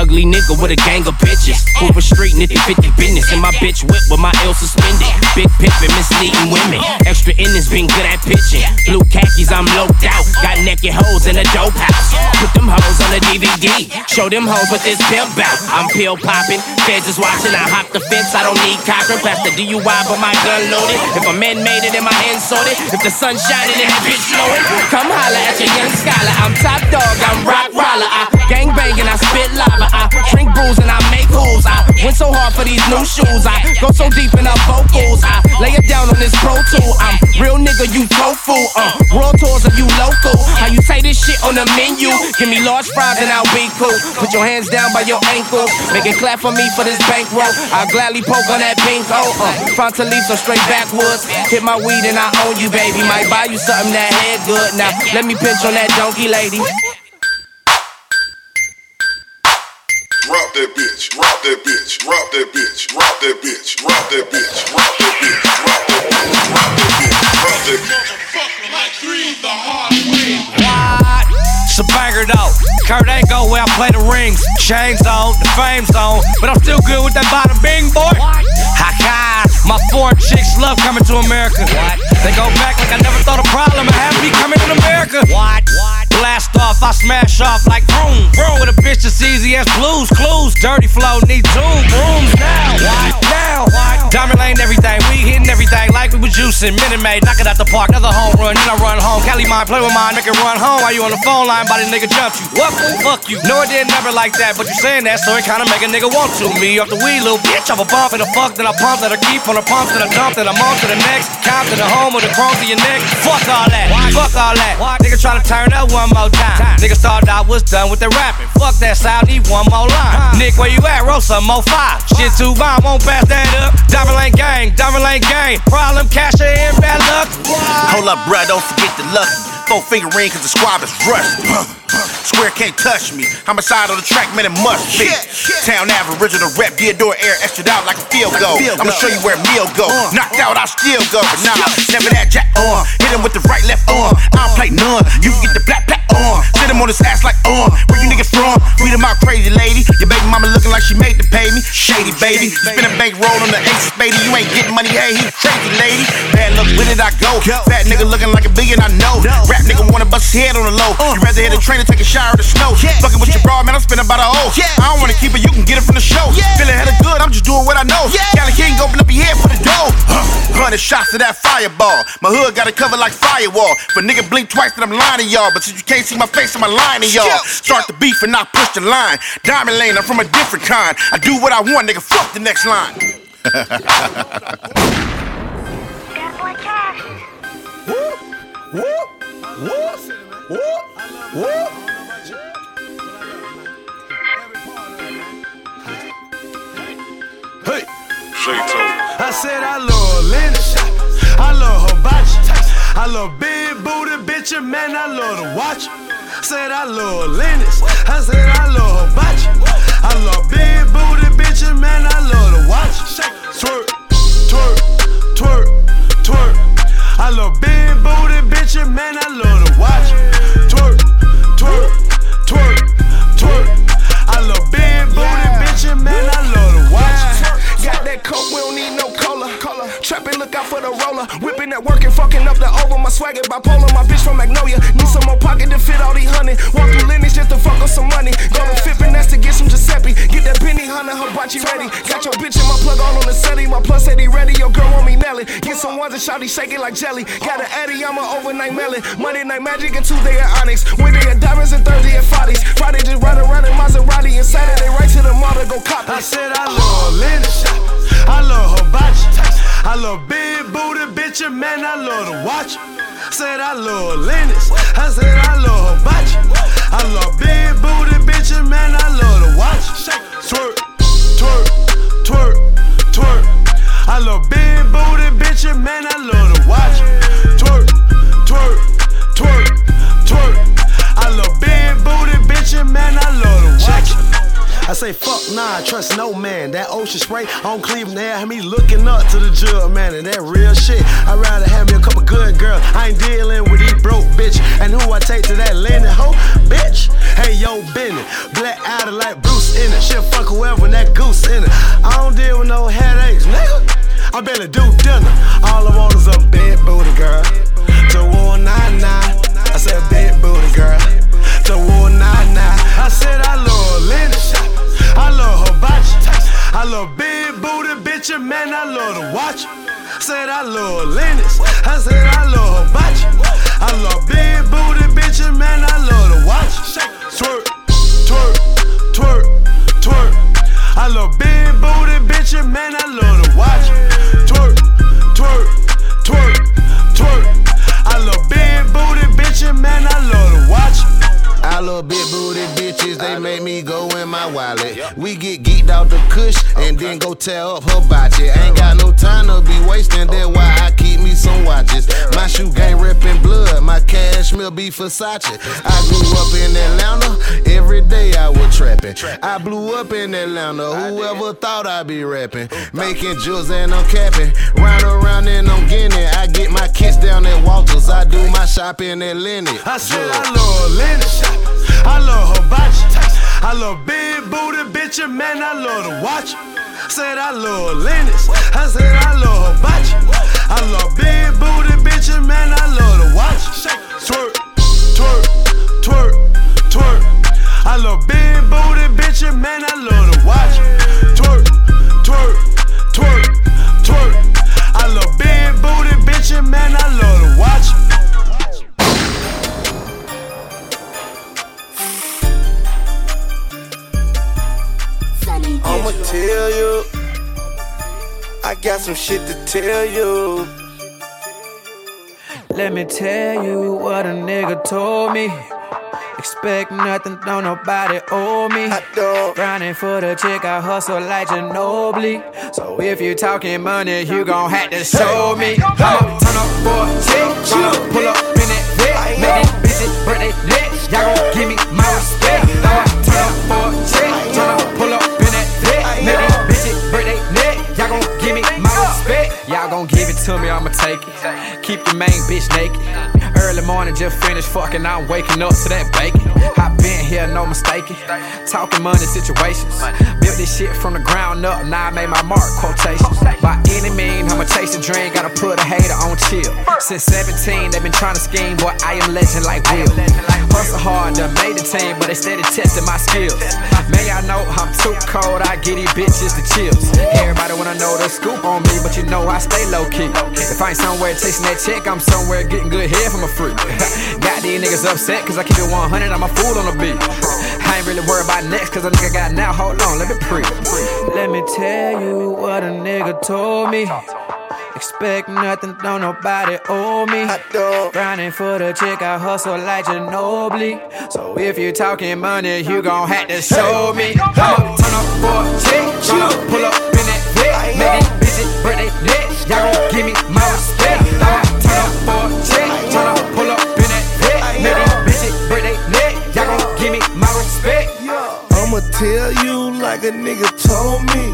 Ugly nigga with a gang of bitches. Hoover Street, nitty 50 business. And my bitch whip with my L suspended. Big pimpin', misleading women. Extra innings, been good at pitching. Blue khakis, I'm loped out. Got naked hoes in a dope house. Put them hoes on a DVD. Show them hoes with this pimp bout. I'm pill popping. Feds is watching. I hop the fence. I don't need Cochran. Pass the DUI, but my gun loaded. If a man made it and my hands sorted. If the sun shining and that bitch blowing. Come holla at your young scholar. I'm top dog. I'm rock roller. I gang banging. I spit lava. I drink booze and I make moves. I went so hard for these new shoes. I go so deep in the vocals. I lay it down on this pro tool. I'm real nigga, you tofu. Uh, world tours of you local. How you say this shit on the menu? Give me large fries and I'll be cool. Put your hands down by your ankles. Make it clap for me for this bankroll. I'll gladly poke on that pink hole. Uh, leaves so straight backwoods. Hit my weed and I own you, baby. Might buy you something that head good. Now let me pinch on that donkey lady. That bitch, that bitch, that bitch, drop that bitch, drop that bitch, drop that bitch, drop that bitch, drop that bitch, drop that bitch. What? It's a banger though. Kurt Angle where I play the rings. Chains on, the fame's on. But I'm still good with that bada bing, boy. Ha ha. My foreign chicks love coming to America. What? They go back like I never thought a problem of having me coming to America. What? What? Blast off, I smash off like boom, boom. With a bitch as easy as blues, clues. Dirty flow, need two rooms now. Now, Diamond Lane, everything. We hitting everything like we was juicing. Minute Maid, knock it out the park. Another home run, then I run home. Cali mine, play with mine, make it run home. While you on the phone line, body nigga jump you. What? Fuck you. No, it didn't never like that, but you saying that, so it kinda make a nigga want to. Me off the weed, little bitch, off a bump and a fuck, then I pump, then I keep on the pump, then I dump, then I'm on to the next. Count to the home with the chrome to your neck. Fuck all that. Fuck all that. Nigga try to turn up one more time. Nigga thought I was done with the rapping. Fuck that sound, need one more line. Nick, where you at? Roll some more five. Shit too bomb, won't pass that up. Diamond Lane gang, Diamond Lane gang. Problem, cash in, bad luck. Hold up, bruh, don't forget the lucky. Four finger ring, cause the squab is rusty. Square can't touch me. Homicide on the track, man, it must be. Town Ave, original rep, Theodore air, extra out like a field goal. I'ma show you where meal go. Knocked out, I still go. But nah, never that jack on. Hit him with the right, left arm. I don't play none. You on. His ass like. Uh, Where looking like she made to pay me. Shady, baby. You spin a bank roll on the ace spady. You ain't getting money, hey, he crazy, lady. Bad luck, with it I go. Fat nigga looking like a billion, I know. Rap nigga wanna bust his head on the low. You rather hit a train and take a shower in the snow. Fucking with your bra, man, I'm spinning about I don't wanna keep it, you can get it from the show. Feeling hella good, I'm just doing what I know. Cali King, open up your head for the dough. Hundred shots to that fireball. My hood got it covered like firewall. But nigga blink twice that I'm lying to y'all. But since you can't see my face, I'm lying to y'all. Start the beef and I push the line. Diamond Lane, I'm from a different kind. I do what I want, nigga. Fuck the next line. Hey, I said I love Lenny. I love Hibachi. I love big booty bitches, man. I love to watch. Said I love Lenny. I said I love Hibachi. I love big booty bitches, man. I love to watch. Twerk, twerk, twerk, twerk. I love big booty bitches, man. I love to watch. Look out for the roller. Whipping that working, fucking up the over. My swag swagger bipolar, my bitch from Magnolia. Need some more pocket to fit all these honey. Walk through Lenox just to fuck up some money. Go to Fippin', that's to get some Giuseppe. Get that Benny Hunter, hibachi ready. Got your bitch in my plug all on the setty. My plus he ready, your girl want me Nelly. Get some ones and shawty shake it like jelly. Got an Eddie, I'm an overnight melon. Monday night magic and Tuesday at Onyx. Wednesday at Diamonds and Thursday at Foddies. Friday just ride around in Maserati and Saturday right to the mall to go cop I said I love Lenny. I love Hibachi. I love big booty bitches, man. I love to watch. 'em. Said I love Lenny. I said I love Hibachi. I love big booty bitches, man. I love to watch. 'em. Twerk, twerk, twerk, twerk. I love big booty bitches, man. Nah, I trust no man. That ocean spray on Cleveland they had me looking up to the jug, man, and that real shit. I'd rather have me a couple good girls. I ain't dealing with these broke bitch. And who I take to that landing hoe, bitch. Hey yo, Benny, black outer like Bruce in it. She'll fuck whoever and that goose in it. I don't deal with no headaches, nigga. I barely do dinner. All I want is a big booty girl. To 199. I said big booty girl. To 199. I said I love Lenny. I love Hibachi. I love big booty bitches, man. I love to watch. Said I love Lenny. I said I love Hibachi. I love big booty bitches, man. I love to watch. 'em. Twerk, twerk, twerk, twerk. I love big booty bitches, man. I love to watch. 'em. Love big booty bitches, they make me go in my wallet. We get geeked out the kush and then go tear up her botchy. Ain't got no time to be wasting, that's why I keep me some watches. My shoe game ripping blood, my cashmere be Versace. I grew up in Atlanta, every day I was trapping. I blew up in Atlanta, whoever thought I'd be rapping. Making jewels and I'm capping. Round around and I'm getting it. I get my kits down at Walters, I do my shopping at Lenny. I said I love Lenny. I love hibachi. I love big booty bitch, and man, I love to watch. Said I love Linus. I said I love hibachi. I love big booty bitch, and man, I love to watch. Twerk, twerk, twerk, twerk. I love big booty bitch, and man, I love to watch. Tell you. I got some shit to tell you. Let me tell you what a nigga told me. Expect nothing, don't nobody owe me. Grinding for the chick, I hustle like Ginobili. So if you talking money, you gon' have to show me. I'ma turn up for a chick, pull up in vet. Make these bitches break they neck. Y'all gon' give me my respect. To me, I'ma take it. Keep your main bitch naked. Early morning, just finished fucking, I'm waking up to that bacon. I been here, no mistaking. Talking money situations. Built this shit from the ground up, now I made my mark quotations. By any means, I'ma chase a dream, gotta put a hater on chill. Since 17, they been trying to scheme, boy, I am legend like Will. Hustle hard, done made the team, but they steady testing my skills. May y'all know I'm too cold, I get these bitches the chills. Everybody wanna know the scoop on me, but you know I stay low key. If I ain't somewhere chasing that check, I'm somewhere getting good head from a freak. *laughs* got these niggas upset, cause I keep it 100, I'm a fool on the beat. *laughs* I ain't really worried about next, cause a nigga got now, hold on, let me pre. Let me tell you what a nigga told me. Expect nothing, don't nobody owe me. Grinding for the chick, I hustle like Ginobili. So if you talking money, you gon' have to show me. I'ma turn up for a chick, tryna pull up in that vet. Make these bitches break they neck. Y'all gon' give me my respect. I'ma turn up for a chick, tell you like a nigga told me.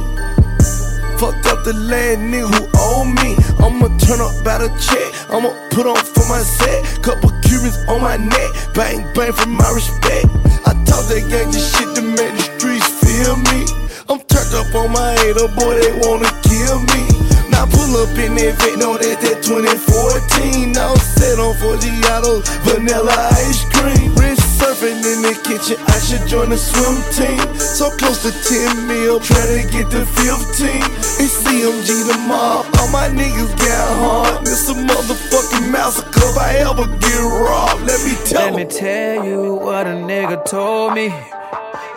Fuck up the last nigga who owe me. I'ma turn up about a check. I'ma put on for my set. Couple Cubans on my neck. Bang, bang for my respect. I talk that gangsta shit to make the streets feel me. I'm turned up on my hater, boy, they wanna kill me. Now pull up in that vet, know that that 2014. I'm set on Forgiatos, vanilla ice cream. Rich surfing in the kitchen, I should join the swim team. So close to 10 mil, trying to get to 15. It's CMG the mob, all my niggas got hard. This a motherfucking massacre if I ever get robbed. Let me tell Let me tell you what a nigga told me.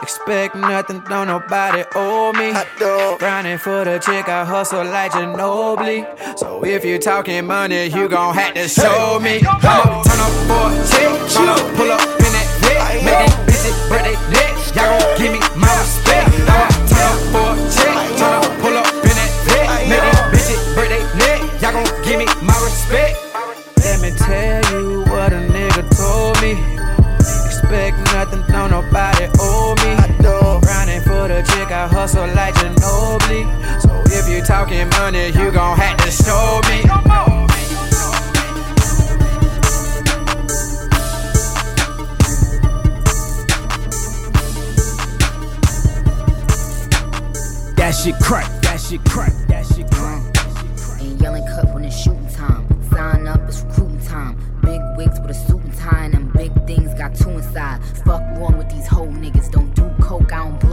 Expect nothing, don't nobody owe me. I do. Grinding for the chick, I hustle like Ginobili. So if you talking money, you gon' have to show me. I'ma turn up for a chick, tryna pull up in that vet. Make these bitches break they neck. Y'all gon' give me my respect. I'ma turn up for a chick, tryna pull up in that vet. Make these bitches break they neck. Y'all gon' give me my respect. For the I hustle like Ginobili. So if you talking money, you gon' have to show me. That shit crack, that shit crack, that shit crack. Ain't yelling cut when it's shooting time. Sign up, it's recruiting time. Big wigs with a suit and tie, and them big things got two inside. Fuck wrong with these whole niggas. Don't do coke, I don't blow niggas.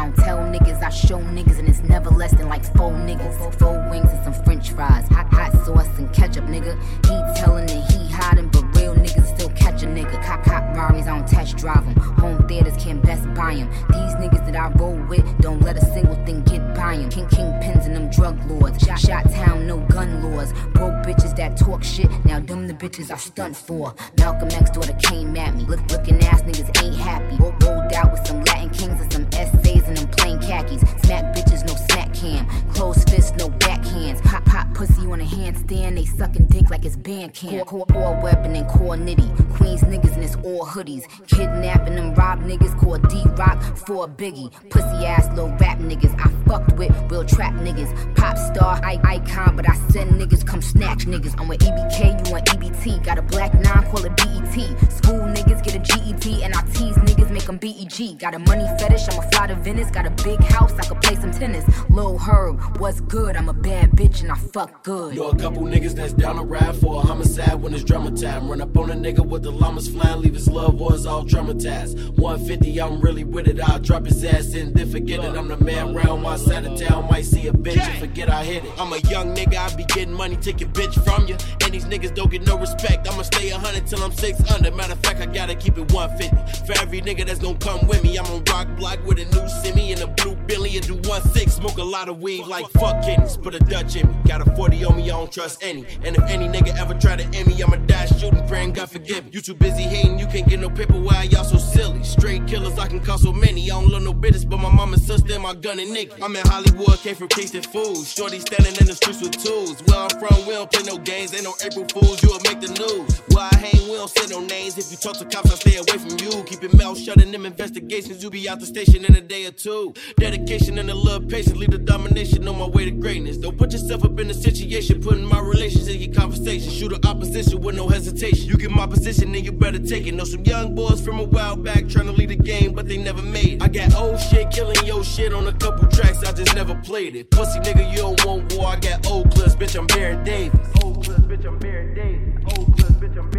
I don't tell niggas, I show niggas, and it's never less than like four niggas. Four wings and some french fries. Hot, hot sauce and ketchup, nigga. He telling that he hiding, but real niggas still catch a nigga. Cop, cop Raris, I don't test drive them. Home theaters can't best buy them. These niggas that I roll with don't let a single thing get by them. King, king pins and them drug lords. Shot, shot town, no gun laws. Broke bitches that talk shit. Now them the bitches I stunt for. Malcolm X daughter came at me. Look, looking ass niggas ain't happy. Ro- Rolled out with some Latin kings and some essays and them plain khakis. Smack bitches, no smack cam. Closed fist, no backhands. Pop, pop pussy on a handstand. They sucking dick like it's band camp. Core, core, core weapon and core nitty. Queens niggas and it's all hoodies. Kidnapping them rob niggas. Core D Rock for a biggie. Pussy ass little rap niggas. I fucked with real trap niggas. Pop star, I- icon, but I send niggas come snatch niggas. I'm with EBK, you want EBT. Got a black nine, call it BET. School niggas get a GED, and I tease niggas, make them BEG. Got a money fetish, I'ma fly to Venice. Got a big house, I could play some tennis. Lil Herb, what's good? I'm a bad bitch and I fuck good. Know a couple niggas that's down to ride for a homicide when it's drama time. Run up on a nigga with the llamas flying, leave his love ones all traumatized. 150, I'm really with it. I'll drop his ass and then forget it. I'm the man round my side of town. Might see a bitch and forget I hit it. I'm a young nigga, I be getting money, taking bitch from you. And these niggas don't get no respect. I'ma stay a hundred till I'm six under. Matter of fact, I gotta keep it 150. For every nigga that's gonna come with me, I'm on rock block with a new semi and a blue Billy and do one six. Smoke a lot of weed like fuck. Put a Dutch in me. Got a 40 on me, I don't trust any. And if any nigga ever try to end me, I'ma die shooting, praying God forgive me. You too busy hating, you can't get no paper. Why y'all so silly? Straight killers, I can call so many. I don't love no bitches, but my mama, sister, and my gun and nigga. I'm in Hollywood, came from tasting food. Shorty standing in the streets with tools. Where I'm from, we don't play no games. Ain't no April Fools, you'll make the news. Where I hang, we don't say no names. If you talk to cops, I stay away from you. Keep your mouth shut in them investigations. You'll be out the station in a day or two. Dedication and a little patience lead to domination on my way to greatness. Don't put yourself up in a situation, putting my relations in your conversation. Shoot an opposition with no hesitation. You get my position, then you better take it. Know some young boys from a while back trying to lead the game, but they never made it. I got old shit killing your shit on a couple tracks, I just never played it. Pussy nigga, you don't want war. I got old clips, bitch, I'm Baron Davis. Old bitch, I'm Baron Davis. Old bitch, I'm.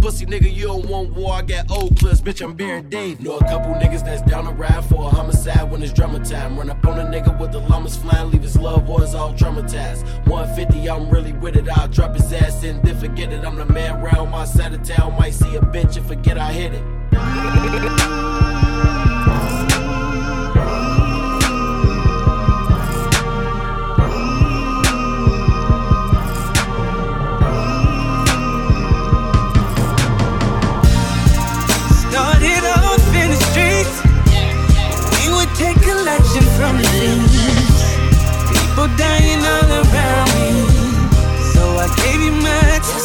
Pussy nigga, you don't want war. I got old clips, bitch, I'm Baron Davis. Know a couple niggas that's down the ride for a homicide when it's drama time. Run up on a nigga with the llamas flying, leave his loved ones all traumatized. 150, I'm really with it. I'll drop his ass in, then forget it. I'm the man round my side of town. Might see a bitch and forget I hit it.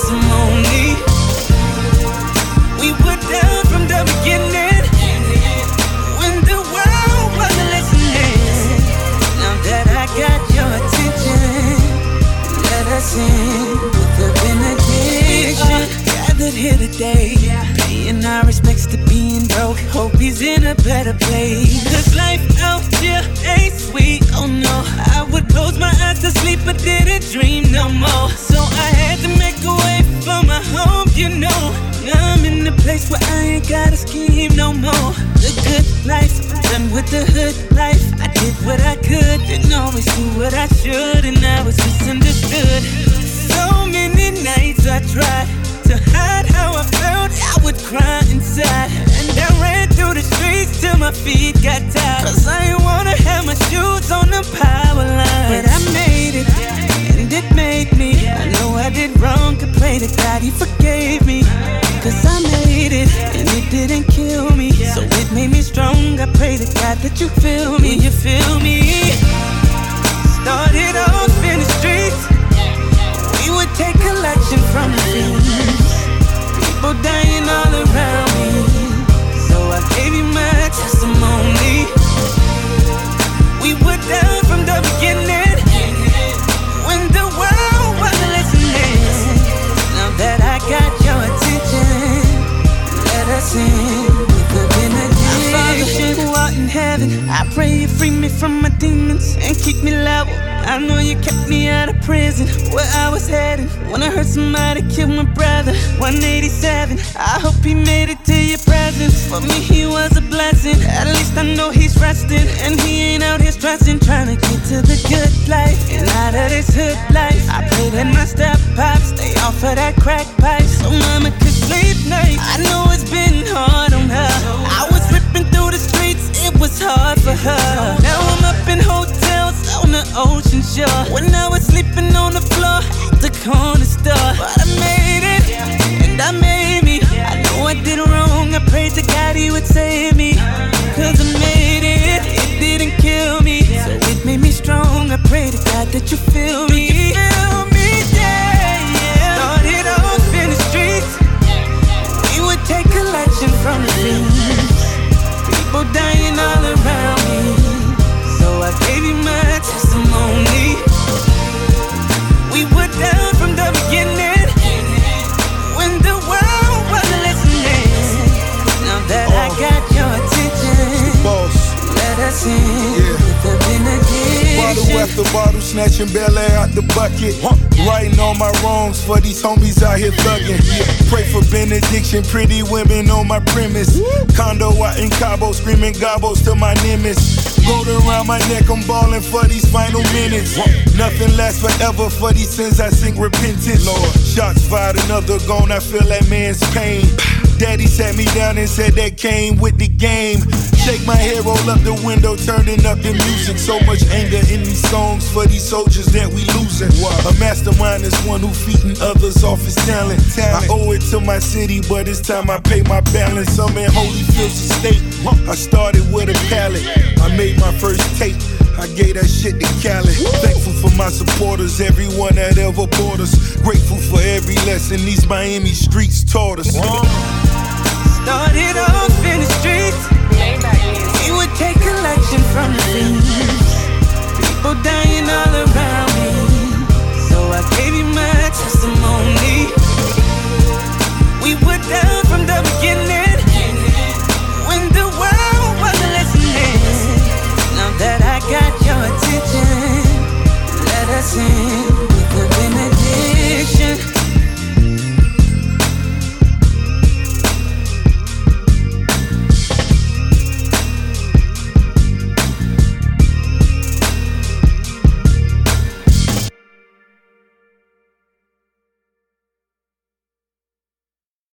Testimony. We were down from the beginning. When the world wasn't listening. Now that I got your attention, let us in with the benediction. Gathered here today, paying our respects to being broke. Hope he's in a better place. Feet got tired. Cause I ain't wanna have my shoes on the power line. But I made it, and it made me. I know I did wrong, could pray to God, He forgave me. Cause I made it, and it didn't kill me. So it made me strong. I pray to God that you feel me, you feel me. From my demons and keep me level. I know you kept me out of prison where I was heading when I heard somebody kill my brother. 187. I hope he made it to your presence. For me, he was a blessing. At least I know he's resting and he ain't out here stressing, trying to get to the good life and out of this hood life. I pray that my step pops stay off of that crack pipe so mama could sleep night. I know it's been hard on her. I was ripping through the streets, it was hard for her. The ocean shore. When I was sleeping on the floor the corner store. But I made it, and I made me. I know I did wrong, I prayed to God he would save me. Cause I made it, it didn't kill me. So it made me strong, I pray to God that you After bottle, snatching Belaire out the bucket. Writing all my wrongs for these homies out here thugging. Pray for benediction, pretty women on my premise. Condo out in Cabo, screaming gobos to my nemesis. Gold around my neck, I'm balling for these final minutes. Nothing lasts forever for these sins, I sing repentance. Lord, shots fired, another gone, I feel that man's pain. Daddy sat me down and said that came with the game. Shake my head, roll up the window, turning up the music. So much anger in these songs for these soldiers that we losing. A mastermind is one who feeding others off his talent. I owe it to my city, but it's time I pay my balance. I'm in Holyfield State. I started with a pallet. I made my first tape. I gave that shit to Cali. Thankful for my supporters, everyone that ever bought us. Grateful for every lesson these Miami streets taught us. Started off in the streets. You would take collection from the fiends. People dying all around me. So I gave you my testimony. We were down from the beginning.